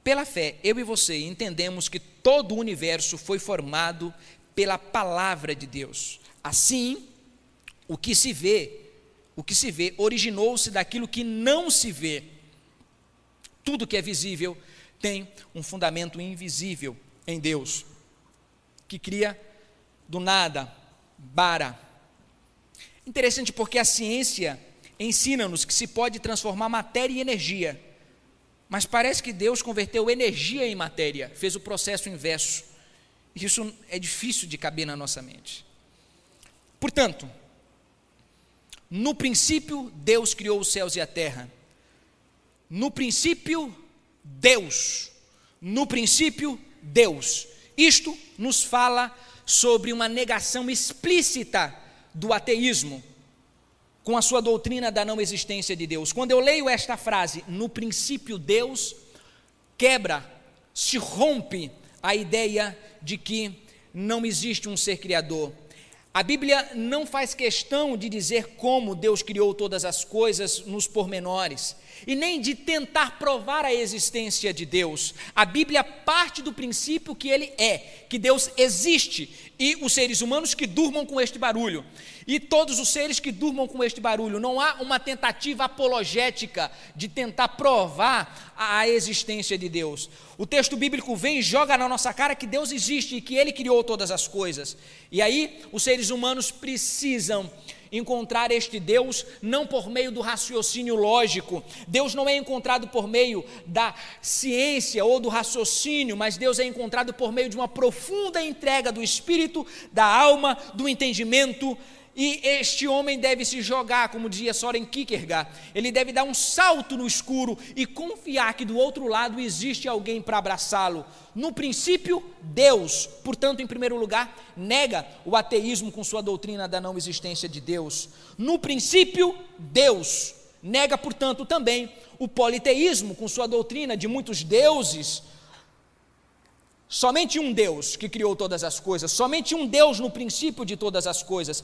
pela fé, eu e você entendemos que todo o universo foi formado pela palavra de Deus. Assim, o que se vê o que se vê originou-se daquilo que não se vê. Tudo que é visível tem um fundamento invisível em Deus, que cria do nada, bara. Interessante porque a ciência ensina-nos que se pode transformar matéria em energia, mas parece que Deus converteu energia em matéria, fez o processo inverso. Isso é difícil de caber na nossa mente. Portanto, no princípio, Deus criou os céus e a terra. No princípio, Deus. No princípio, Deus. Isto nos fala sobre uma negação explícita do ateísmo, com a sua doutrina da não existência de Deus. Quando eu leio esta frase, no princípio Deus, quebra, se rompe a ideia de que não existe um ser criador. A Bíblia não faz questão de dizer como Deus criou todas as coisas nos pormenores, e nem de tentar provar a existência de Deus. A Bíblia parte do princípio que Ele é, que Deus existe, e os seres humanos que durmam com este barulho e todos os seres que durmam com este barulho. Não há uma tentativa apologética de tentar provar a existência de Deus. O texto bíblico vem e joga na nossa cara que Deus existe e que Ele criou todas as coisas. E aí os seres humanos precisam encontrar este Deus não por meio do raciocínio lógico. Deus não é encontrado por meio da ciência ou do raciocínio, mas Deus é encontrado por meio de uma profunda entrega do espírito, da alma, do entendimento E este homem deve se jogar, como dizia Soren Kierkegaard, ele deve dar um salto no escuro e confiar que do outro lado existe alguém para abraçá-lo. No princípio, Deus. Portanto, em primeiro lugar, nega o ateísmo com sua doutrina da não existência de Deus. No princípio, Deus. Nega, portanto, também o politeísmo com sua doutrina de muitos deuses. Somente um Deus que criou todas as coisas, somente um Deus no princípio de todas as coisas.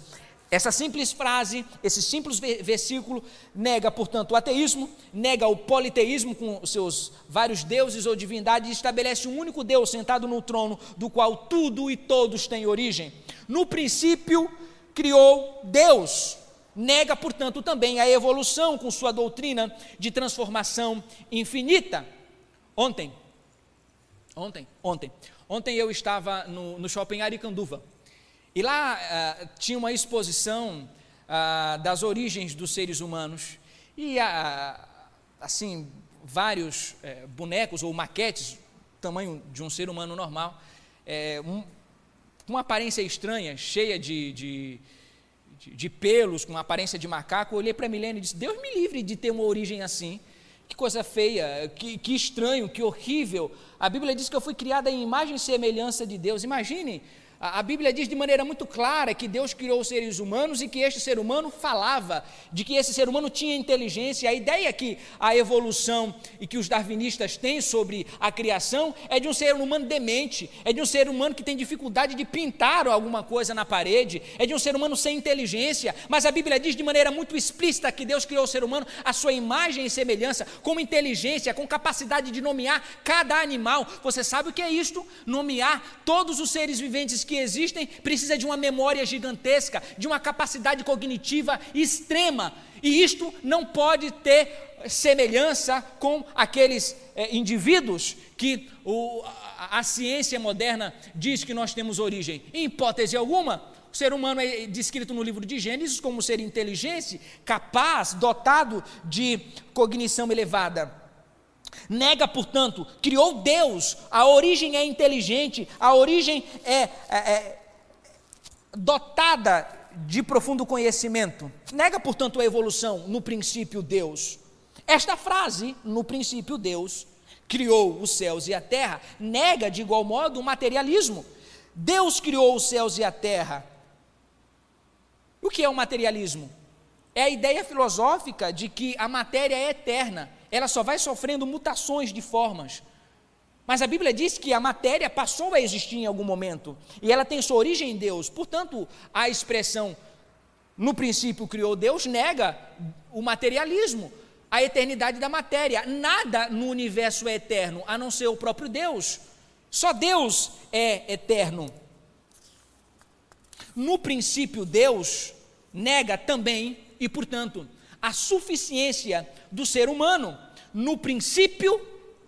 Essa simples frase, esse simples versículo, nega, portanto, o ateísmo, nega o politeísmo com seus vários deuses ou divindades e estabelece um único Deus sentado no trono, do qual tudo e todos têm origem. No princípio, criou Deus. Nega, portanto, também a evolução com sua doutrina de transformação infinita. Ontem, ontem, ontem, ontem eu estava no, no shopping Aricanduva e lá uh, tinha uma exposição uh, das origens dos seres humanos. E, uh, assim, vários eh, bonecos ou maquetes, tamanho de um ser humano normal, eh, um, com uma aparência estranha, cheia de, de, de, pelos, com aparência de macaco. Eu olhei para a Milene e disse: Deus me livre de ter uma origem assim. Que coisa feia, que, que estranho, que horrível. A Bíblia diz que eu fui criada em imagem e semelhança de Deus. Imagine a Bíblia diz de maneira muito clara que Deus criou os seres humanos e que este ser humano falava, de que esse ser humano tinha inteligência. A ideia que a evolução e que os darwinistas têm sobre a criação é de um ser humano demente, é de um ser humano que tem dificuldade de pintar alguma coisa na parede, é de um ser humano sem inteligência. Mas a Bíblia diz de maneira muito explícita que Deus criou o ser humano à sua imagem e semelhança, com inteligência, com capacidade de nomear cada animal. Você sabe o que é isto? Nomear todos os seres viventes que existem precisa de uma memória gigantesca, de uma capacidade cognitiva extrema. E isto não pode ter semelhança com aqueles é, indivíduos que o, a, a ciência moderna diz que nós temos origem. Em hipótese alguma, o ser humano é descrito no livro de Gênesis como ser inteligente, capaz, dotado de cognição elevada. Nega, portanto, criou Deus, a origem é inteligente, a origem é, é, é dotada de profundo conhecimento. Nega, portanto, a evolução, no princípio Deus. Esta frase, no princípio Deus, criou os céus e a terra, nega de igual modo o materialismo. Deus criou os céus e a terra. O que é o materialismo? É a ideia filosófica de que a matéria é eterna ela só vai sofrendo mutações de formas. Mas a Bíblia diz que a matéria passou a existir em algum momento e ela tem sua origem em Deus. Portanto, a expressão no princípio criou Deus nega o materialismo, a eternidade da matéria. Nada no universo é eterno a não ser o próprio Deus. Só Deus é eterno. No princípio, Deus nega também e, portanto, a suficiência do ser humano. No princípio,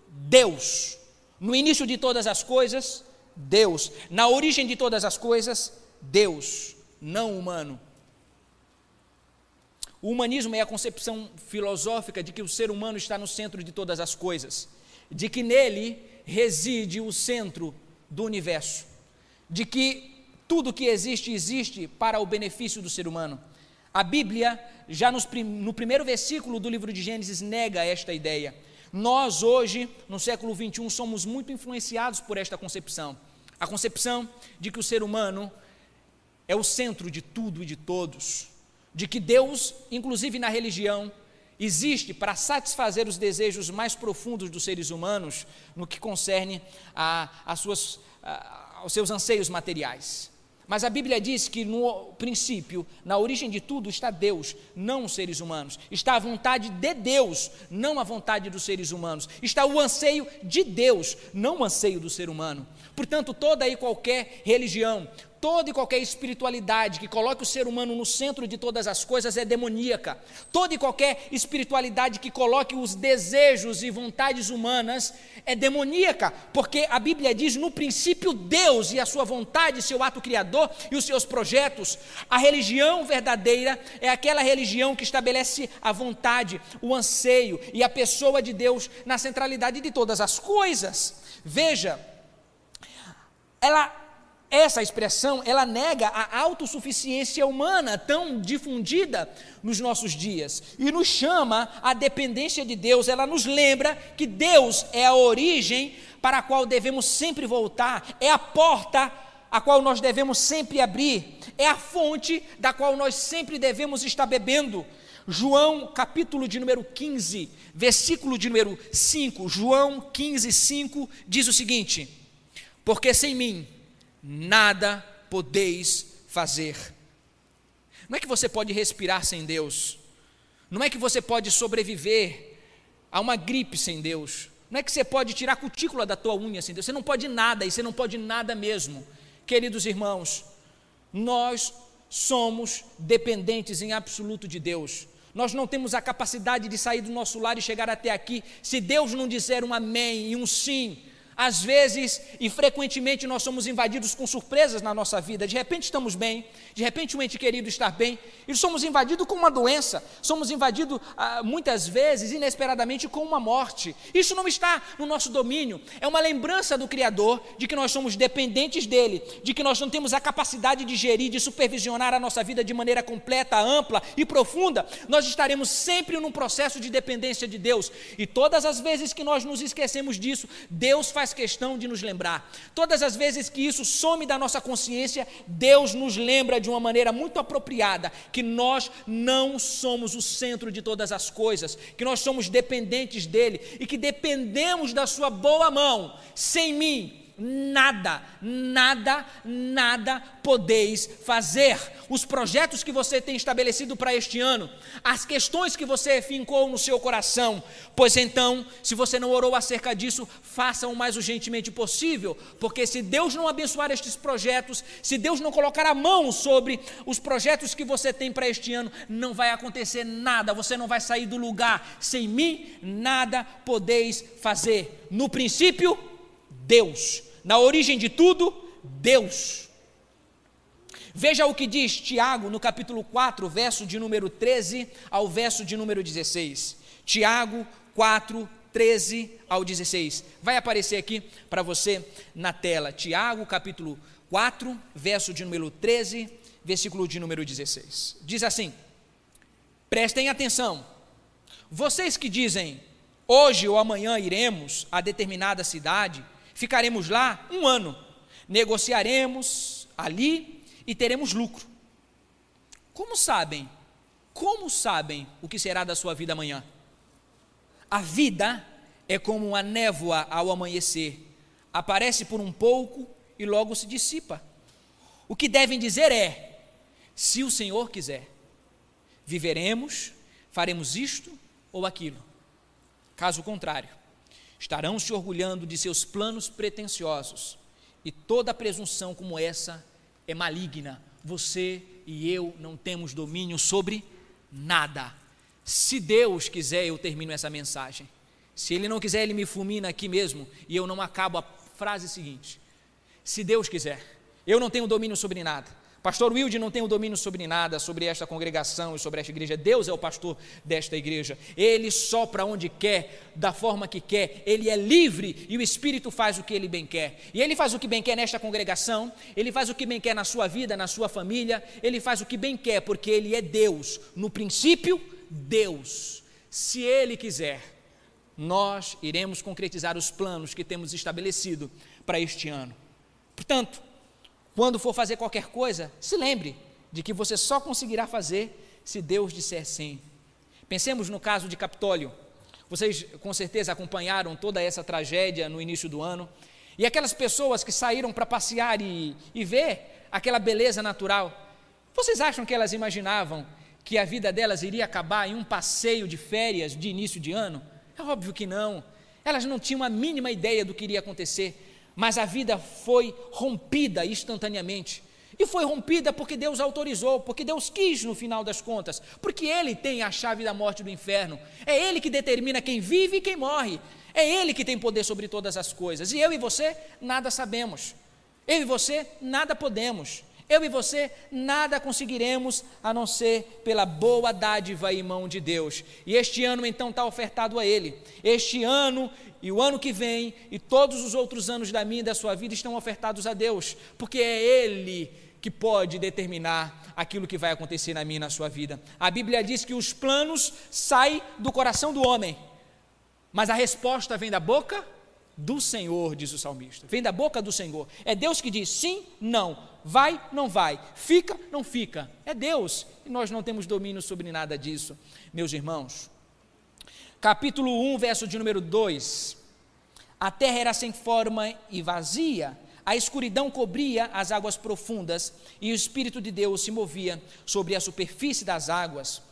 Deus. No início de todas as coisas, Deus. Na origem de todas as coisas, Deus, não humano. O humanismo é a concepção filosófica de que o ser humano está no centro de todas as coisas, de que nele reside o centro do universo, de que tudo que existe existe para o benefício do ser humano. A Bíblia, já nos, no primeiro versículo do livro de Gênesis, nega esta ideia. Nós, hoje, no século 21, somos muito influenciados por esta concepção. A concepção de que o ser humano é o centro de tudo e de todos. De que Deus, inclusive na religião, existe para satisfazer os desejos mais profundos dos seres humanos no que concerne a, a suas, a, aos seus anseios materiais. Mas a Bíblia diz que no princípio, na origem de tudo, está Deus, não os seres humanos. Está a vontade de Deus, não a vontade dos seres humanos. Está o anseio de Deus, não o anseio do ser humano. Portanto, toda e qualquer religião, Toda e qualquer espiritualidade que coloque o ser humano no centro de todas as coisas é demoníaca. Toda e qualquer espiritualidade que coloque os desejos e vontades humanas é demoníaca, porque a Bíblia diz no princípio Deus e a sua vontade, seu ato criador e os seus projetos. A religião verdadeira é aquela religião que estabelece a vontade, o anseio e a pessoa de Deus na centralidade de todas as coisas. Veja, ela essa expressão, ela nega a autossuficiência humana tão difundida nos nossos dias. E nos chama à dependência de Deus. Ela nos lembra que Deus é a origem para a qual devemos sempre voltar, é a porta a qual nós devemos sempre abrir, é a fonte da qual nós sempre devemos estar bebendo. João, capítulo de número 15, versículo de número 5, João 15, 5, diz o seguinte: Porque sem mim nada podeis fazer. Não é que você pode respirar sem Deus, não é que você pode sobreviver a uma gripe sem Deus, não é que você pode tirar a cutícula da tua unha sem Deus, você não pode nada e você não pode nada mesmo. Queridos irmãos, nós somos dependentes em absoluto de Deus. Nós não temos a capacidade de sair do nosso lar e chegar até aqui se Deus não disser um amém e um sim às vezes e frequentemente nós somos invadidos com surpresas na nossa vida. De repente estamos bem, de repente um ente querido está bem, e somos invadidos com uma doença, somos invadidos ah, muitas vezes, inesperadamente, com uma morte. Isso não está no nosso domínio, é uma lembrança do Criador de que nós somos dependentes dele, de que nós não temos a capacidade de gerir, de supervisionar a nossa vida de maneira completa, ampla e profunda. Nós estaremos sempre num processo de dependência de Deus, e todas as vezes que nós nos esquecemos disso, Deus faz faz questão de nos lembrar. Todas as vezes que isso some da nossa consciência, Deus nos lembra de uma maneira muito apropriada que nós não somos o centro de todas as coisas, que nós somos dependentes dele e que dependemos da sua boa mão. Sem mim, nada, nada, nada podeis fazer. Os projetos que você tem estabelecido para este ano, as questões que você fincou no seu coração, pois então, se você não orou acerca disso, faça o mais urgentemente possível, porque se Deus não abençoar estes projetos, se Deus não colocar a mão sobre os projetos que você tem para este ano, não vai acontecer nada, você não vai sair do lugar. Sem mim, nada podeis fazer. No princípio, Deus. Na origem de tudo, Deus. Veja o que diz Tiago no capítulo 4, verso de número 13 ao verso de número 16. Tiago 4, 13 ao 16. Vai aparecer aqui para você na tela. Tiago, capítulo 4, verso de número 13, versículo de número 16. Diz assim: Prestem atenção. Vocês que dizem, hoje ou amanhã iremos a determinada cidade Ficaremos lá um ano, negociaremos ali e teremos lucro. Como sabem? Como sabem o que será da sua vida amanhã? A vida é como uma névoa ao amanhecer, aparece por um pouco e logo se dissipa. O que devem dizer é: se o Senhor quiser, viveremos, faremos isto ou aquilo. Caso contrário, estarão se orgulhando de seus planos pretensiosos, e toda presunção como essa é maligna. Você e eu não temos domínio sobre nada. Se Deus quiser, eu termino essa mensagem. Se Ele não quiser, Ele me fulmina aqui mesmo e eu não acabo a frase seguinte. Se Deus quiser, eu não tenho domínio sobre nada. Pastor Wilde não tem o domínio sobre nada, sobre esta congregação e sobre esta igreja. Deus é o pastor desta igreja. Ele sopra onde quer, da forma que quer. Ele é livre e o Espírito faz o que ele bem quer. E ele faz o que bem quer nesta congregação, ele faz o que bem quer na sua vida, na sua família. Ele faz o que bem quer porque ele é Deus. No princípio, Deus. Se ele quiser, nós iremos concretizar os planos que temos estabelecido para este ano. Portanto, quando for fazer qualquer coisa, se lembre de que você só conseguirá fazer se Deus disser sim. Pensemos no caso de Capitólio. Vocês com certeza acompanharam toda essa tragédia no início do ano. E aquelas pessoas que saíram para passear e, e ver aquela beleza natural, vocês acham que elas imaginavam que a vida delas iria acabar em um passeio de férias de início de ano? É óbvio que não. Elas não tinham a mínima ideia do que iria acontecer mas a vida foi rompida instantaneamente. E foi rompida porque Deus autorizou, porque Deus quis no final das contas, porque Ele tem a chave da morte do inferno. É Ele que determina quem vive e quem morre. É Ele que tem poder sobre todas as coisas. E eu e você nada sabemos. Eu e você nada podemos. Eu e você nada conseguiremos a não ser pela boa dádiva e mão de Deus. E este ano então está ofertado a Ele. Este ano e o ano que vem e todos os outros anos da minha e da sua vida estão ofertados a Deus, porque é Ele que pode determinar aquilo que vai acontecer na minha e na sua vida. A Bíblia diz que os planos saem do coração do homem, mas a resposta vem da boca do Senhor, diz o salmista. Vem da boca do Senhor. É Deus que diz sim, não, vai, não vai, fica, não fica. É Deus. E nós não temos domínio sobre nada disso, meus irmãos. Capítulo 1, verso de número 2. A terra era sem forma e vazia, a escuridão cobria as águas profundas e o Espírito de Deus se movia sobre a superfície das águas.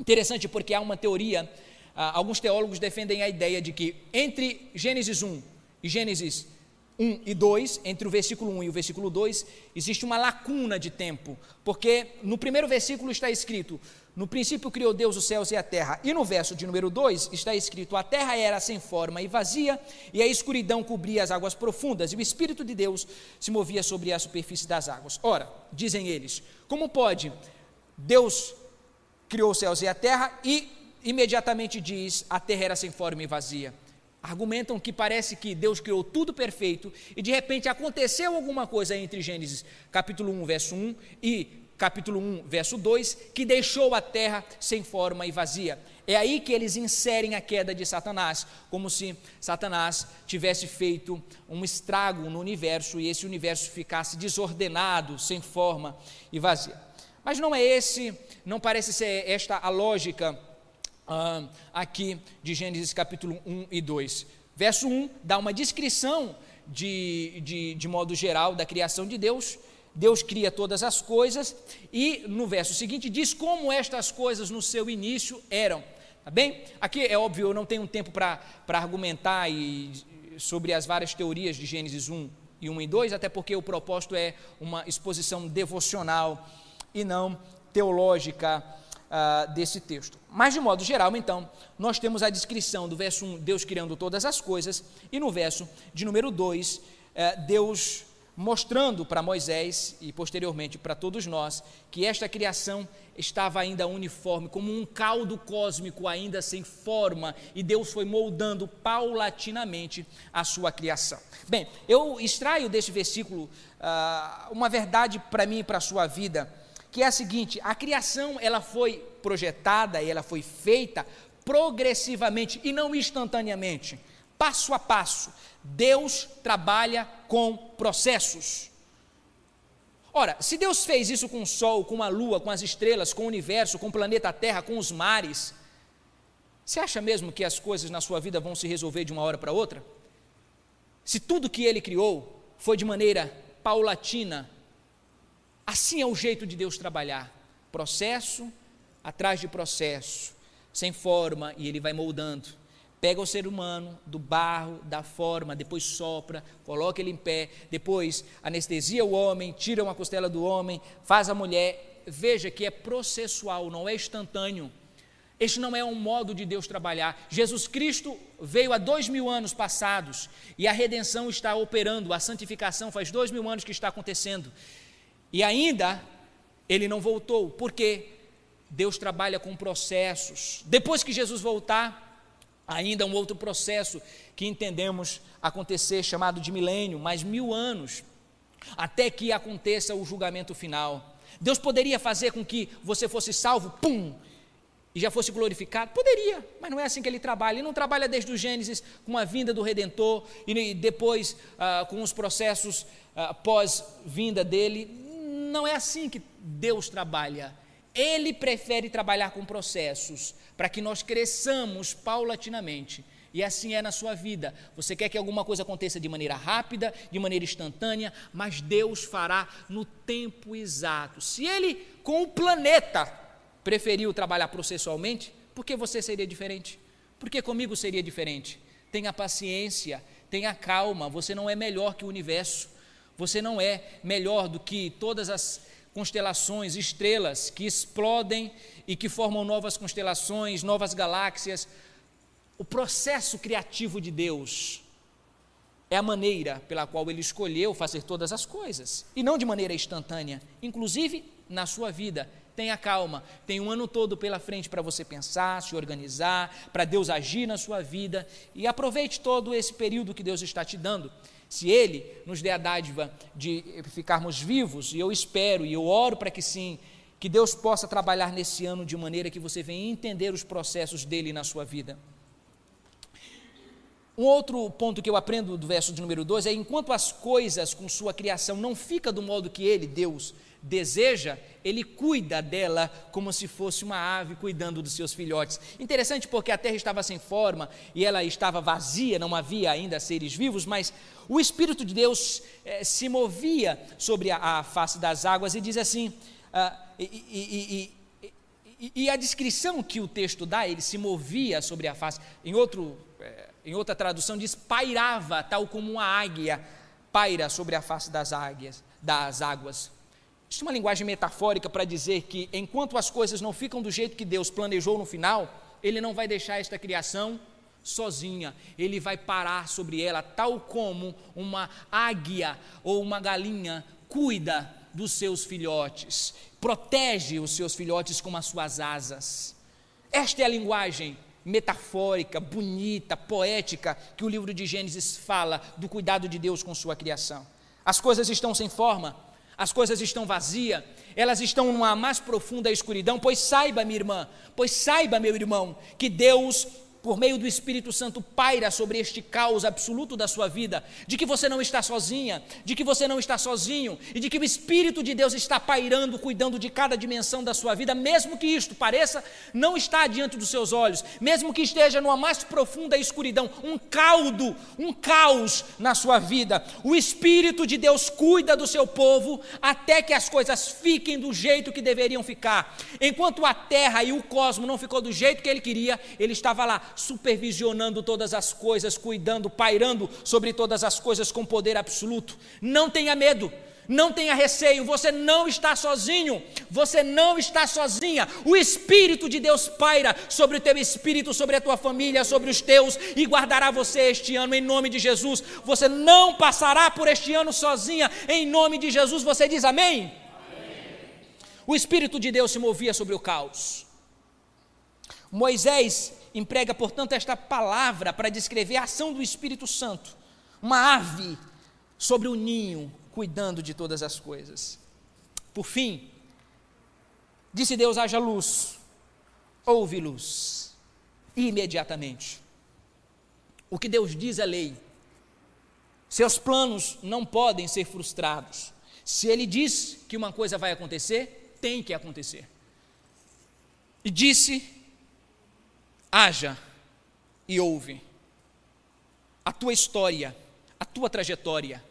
Interessante porque há uma teoria ah, alguns teólogos defendem a ideia de que entre Gênesis 1 e Gênesis 1 e 2, entre o versículo 1 e o versículo 2, existe uma lacuna de tempo, porque no primeiro versículo está escrito: No princípio criou Deus os céus e a terra, e no verso de número 2 está escrito: A terra era sem forma e vazia, e a escuridão cobria as águas profundas, e o Espírito de Deus se movia sobre a superfície das águas. Ora, dizem eles, como pode Deus criou os céus e a terra e imediatamente diz: a terra era sem forma e vazia. Argumentam que parece que Deus criou tudo perfeito e de repente aconteceu alguma coisa entre Gênesis capítulo 1, verso 1 e capítulo 1, verso 2, que deixou a terra sem forma e vazia. É aí que eles inserem a queda de Satanás, como se Satanás tivesse feito um estrago no universo e esse universo ficasse desordenado, sem forma e vazia. Mas não é esse, não parece ser esta a lógica ah, aqui de Gênesis capítulo 1 e 2. Verso 1 dá uma descrição de, de, de modo geral da criação de Deus. Deus cria todas as coisas e no verso seguinte diz como estas coisas no seu início eram. Tá bem? Aqui é óbvio, eu não tenho tempo para argumentar e, sobre as várias teorias de Gênesis 1 e 1 e 2, até porque o propósito é uma exposição devocional e não teológica uh, desse texto. Mas, de modo geral, então, nós temos a descrição do verso 1, Deus criando todas as coisas, e no verso de número 2, uh, eh, Deus mostrando para Moisés e posteriormente para todos nós que esta criação estava ainda uniforme, como um caldo cósmico ainda sem forma, e Deus foi moldando paulatinamente a sua criação. Bem, eu extraio desse versículo uh, uma verdade para mim e para a sua vida que é a seguinte: a criação ela foi projetada e ela foi feita progressivamente e não instantaneamente, passo a passo. Deus trabalha com processos. Ora, se Deus fez isso com o sol, com a lua, com as estrelas, com o universo, com o planeta Terra, com os mares, você acha mesmo que as coisas na sua vida vão se resolver de uma hora para outra? Se tudo que ele criou foi de maneira paulatina, Assim é o jeito de Deus trabalhar: processo atrás de processo, sem forma, e Ele vai moldando. Pega o ser humano do barro, da forma, depois sopra, coloca ele em pé, depois anestesia o homem, tira uma costela do homem, faz a mulher. Veja que é processual, não é instantâneo. Este não é um modo de Deus trabalhar. Jesus Cristo veio há dois mil anos passados e a redenção está operando, a santificação faz dois mil anos que está acontecendo. E ainda ele não voltou, porque Deus trabalha com processos. Depois que Jesus voltar, ainda um outro processo que entendemos acontecer, chamado de milênio, mais mil anos, até que aconteça o julgamento final. Deus poderia fazer com que você fosse salvo, pum, e já fosse glorificado? Poderia, mas não é assim que ele trabalha. Ele não trabalha desde o Gênesis com a vinda do Redentor e depois ah, com os processos ah, pós-vinda dele não é assim que Deus trabalha. Ele prefere trabalhar com processos para que nós cresçamos paulatinamente. E assim é na sua vida. Você quer que alguma coisa aconteça de maneira rápida, de maneira instantânea, mas Deus fará no tempo exato. Se Ele, com o planeta, preferiu trabalhar processualmente, por que você seria diferente? Por que comigo seria diferente? Tenha paciência, tenha calma, você não é melhor que o universo. Você não é melhor do que todas as constelações, estrelas que explodem e que formam novas constelações, novas galáxias. O processo criativo de Deus é a maneira pela qual ele escolheu fazer todas as coisas, e não de maneira instantânea, inclusive na sua vida. Tenha calma, tem um ano todo pela frente para você pensar, se organizar, para Deus agir na sua vida e aproveite todo esse período que Deus está te dando. Se Ele nos der a dádiva de ficarmos vivos, e eu espero e eu oro para que sim, que Deus possa trabalhar nesse ano de maneira que você venha entender os processos dele na sua vida. Um outro ponto que eu aprendo do verso de número 2 é: enquanto as coisas com sua criação não fica do modo que ele, Deus, deseja, ele cuida dela como se fosse uma ave cuidando dos seus filhotes. Interessante porque a terra estava sem forma e ela estava vazia, não havia ainda seres vivos, mas o Espírito de Deus eh, se movia sobre a, a, face das águas e diz assim: ah, e, e, e, e, a descrição que o texto dá, ele se movia sobre a face, em outro. Eh, em outra tradução diz pairava, tal como uma águia paira sobre a face das águias, das águas. É uma linguagem metafórica para dizer que enquanto as coisas não ficam do jeito que Deus planejou no final, ele não vai deixar esta criação sozinha, ele vai parar sobre ela, tal como uma águia ou uma galinha cuida dos seus filhotes, protege os seus filhotes com as suas asas. Esta é a linguagem metafórica, bonita, poética que o livro de Gênesis fala do cuidado de Deus com sua criação. As coisas estão sem forma, as coisas estão vazias, elas estão numa mais profunda escuridão, pois saiba, minha irmã, pois saiba, meu irmão, que Deus por meio do Espírito Santo, paira sobre este caos absoluto da sua vida, de que você não está sozinha, de que você não está sozinho, e de que o Espírito de Deus está pairando, cuidando de cada dimensão da sua vida, mesmo que isto pareça não estar diante dos seus olhos, mesmo que esteja numa mais profunda escuridão, um caldo, um caos na sua vida. O Espírito de Deus cuida do seu povo até que as coisas fiquem do jeito que deveriam ficar. Enquanto a terra e o cosmos não ficou do jeito que ele queria, ele estava lá supervisionando todas as coisas, cuidando, pairando sobre todas as coisas com poder absoluto. Não tenha medo. Não tenha receio, você não está sozinho, você não está sozinha. O Espírito de Deus paira sobre o teu espírito, sobre a tua família, sobre os teus e guardará você este ano em nome de Jesus. Você não passará por este ano sozinha em nome de Jesus. Você diz amém? O Espírito de Deus se movia sobre o caos. Moisés emprega, portanto, esta palavra para descrever a ação do Espírito Santo. Uma ave sobre o ninho, cuidando de todas as coisas. Por fim, disse Deus: haja luz, houve luz, imediatamente. O que Deus diz é lei. Seus planos não podem ser frustrados. Se Ele diz que uma coisa vai acontecer, tem que acontecer. E disse haja e ouve. A tua história, a tua trajetória,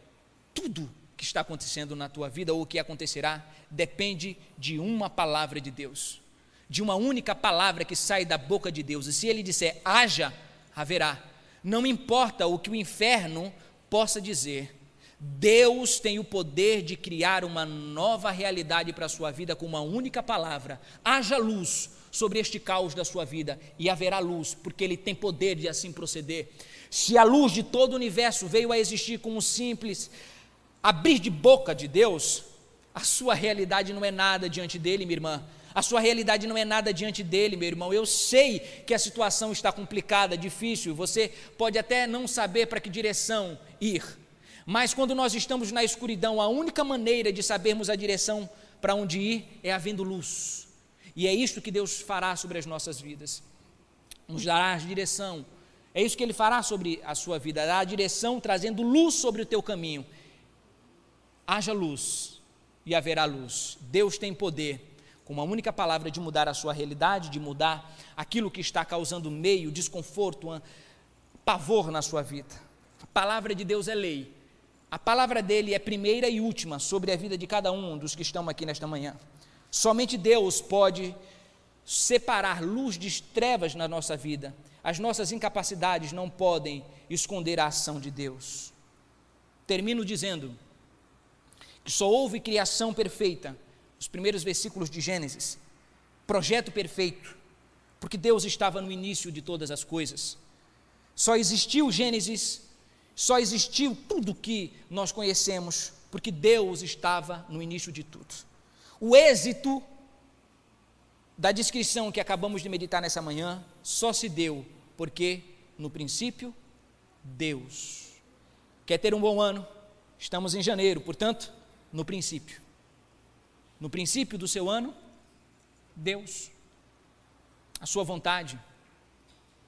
tudo que está acontecendo na tua vida ou o que acontecerá depende de uma palavra de Deus, de uma única palavra que sai da boca de Deus. E se ele disser haja, haverá. Não importa o que o inferno possa dizer, Deus tem o poder de criar uma nova realidade para a sua vida com uma única palavra: haja luz sobre este caos da sua vida e haverá luz, porque Ele tem poder de assim proceder. Se a luz de todo o universo veio a existir com um simples abrir de boca de Deus, a sua realidade não é nada diante dele, minha irmã. A sua realidade não é nada diante dele, meu irmão. Eu sei que a situação está complicada, difícil. Você pode até não saber para que direção ir. Mas quando nós estamos na escuridão, a única maneira de sabermos a direção para onde ir é havendo luz. E é isto que Deus fará sobre as nossas vidas. Nos dará direção. É isso que Ele fará sobre a sua vida, dará direção trazendo luz sobre o teu caminho. Haja luz e haverá luz. Deus tem poder, com uma única palavra, de mudar a sua realidade, de mudar aquilo que está causando meio, desconforto, pavor na sua vida. A palavra de Deus é lei. A palavra dele é primeira e última sobre a vida de cada um dos que estão aqui nesta manhã. Somente Deus pode separar luz de trevas na nossa vida. As nossas incapacidades não podem esconder a ação de Deus. Termino dizendo que só houve criação perfeita, os primeiros versículos de Gênesis, projeto perfeito, porque Deus estava no início de todas as coisas. Só existiu Gênesis Só existiu tudo que nós conhecemos porque Deus estava no início de tudo. O êxito da descrição que acabamos de meditar nessa manhã só se deu porque, no princípio, Deus. Quer ter um bom ano? Estamos em janeiro, portanto, no princípio. No princípio do seu ano, Deus. A sua vontade,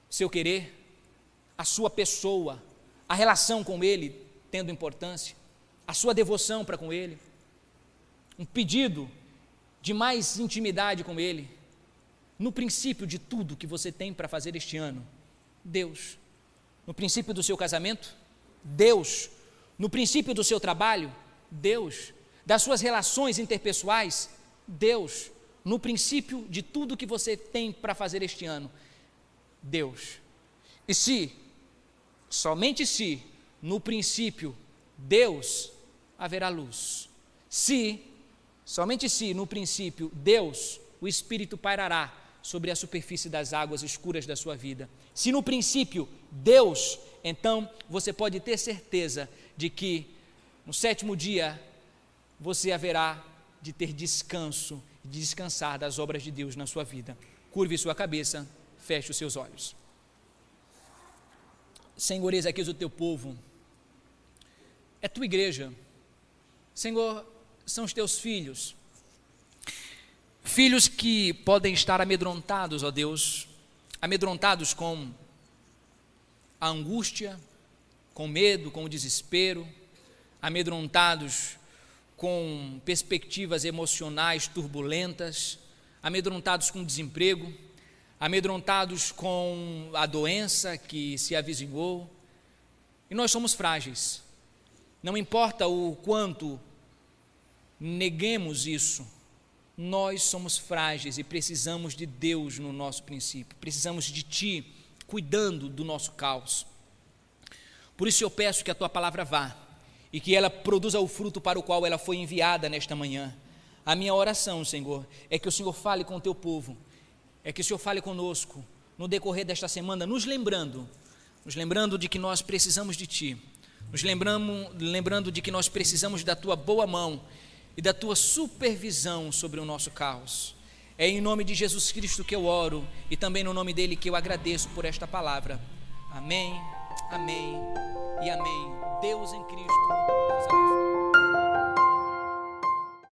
seu querer, a sua pessoa, a relação com Ele tendo importância, a sua devoção para com Ele, um pedido de mais intimidade com Ele, no princípio de tudo que você tem para fazer este ano, Deus. No princípio do seu casamento, Deus. No princípio do seu trabalho, Deus. Das suas relações interpessoais, Deus. No princípio de tudo que você tem para fazer este ano, Deus. E se, somente se, no princípio, Deus, haverá luz. Se, somente se, no princípio, Deus, o Espírito pairará sobre a superfície das águas escuras da sua vida. Se no princípio Deus, então você pode ter certeza de que no sétimo dia você haverá de ter descanso, de descansar das obras de Deus na sua vida. Curve sua cabeça, feche os seus olhos. Senhor, eis aqui o teu povo, é tua igreja. Senhor, são os teus filhos. Filhos que podem estar amedrontados, ó Deus, amedrontados com a angústia, com medo, com o desespero, amedrontados com perspectivas emocionais turbulentas, amedrontados com desemprego, amedrontados com a doença que se avizinhou. E nós somos frágeis. Não importa o quanto neguemos isso, nós somos frágeis e precisamos de Deus no nosso princípio, precisamos de Ti cuidando do nosso caos. Por isso eu peço que a Tua palavra vá e que ela produza o fruto para o qual ela foi enviada nesta manhã. A minha oração, Senhor, é que o Senhor fale com o Teu povo, é que o Senhor fale conosco no decorrer desta semana, nos lembrando, nos lembrando de que nós precisamos de Ti, nos lembramos, lembrando de que nós precisamos da Tua boa mão e da tua supervisão sobre o nosso caos. É em nome de Jesus Cristo que eu oro e também no nome dele que eu agradeço por esta palavra. Amém, amém e amém. Deus em Cristo. Deus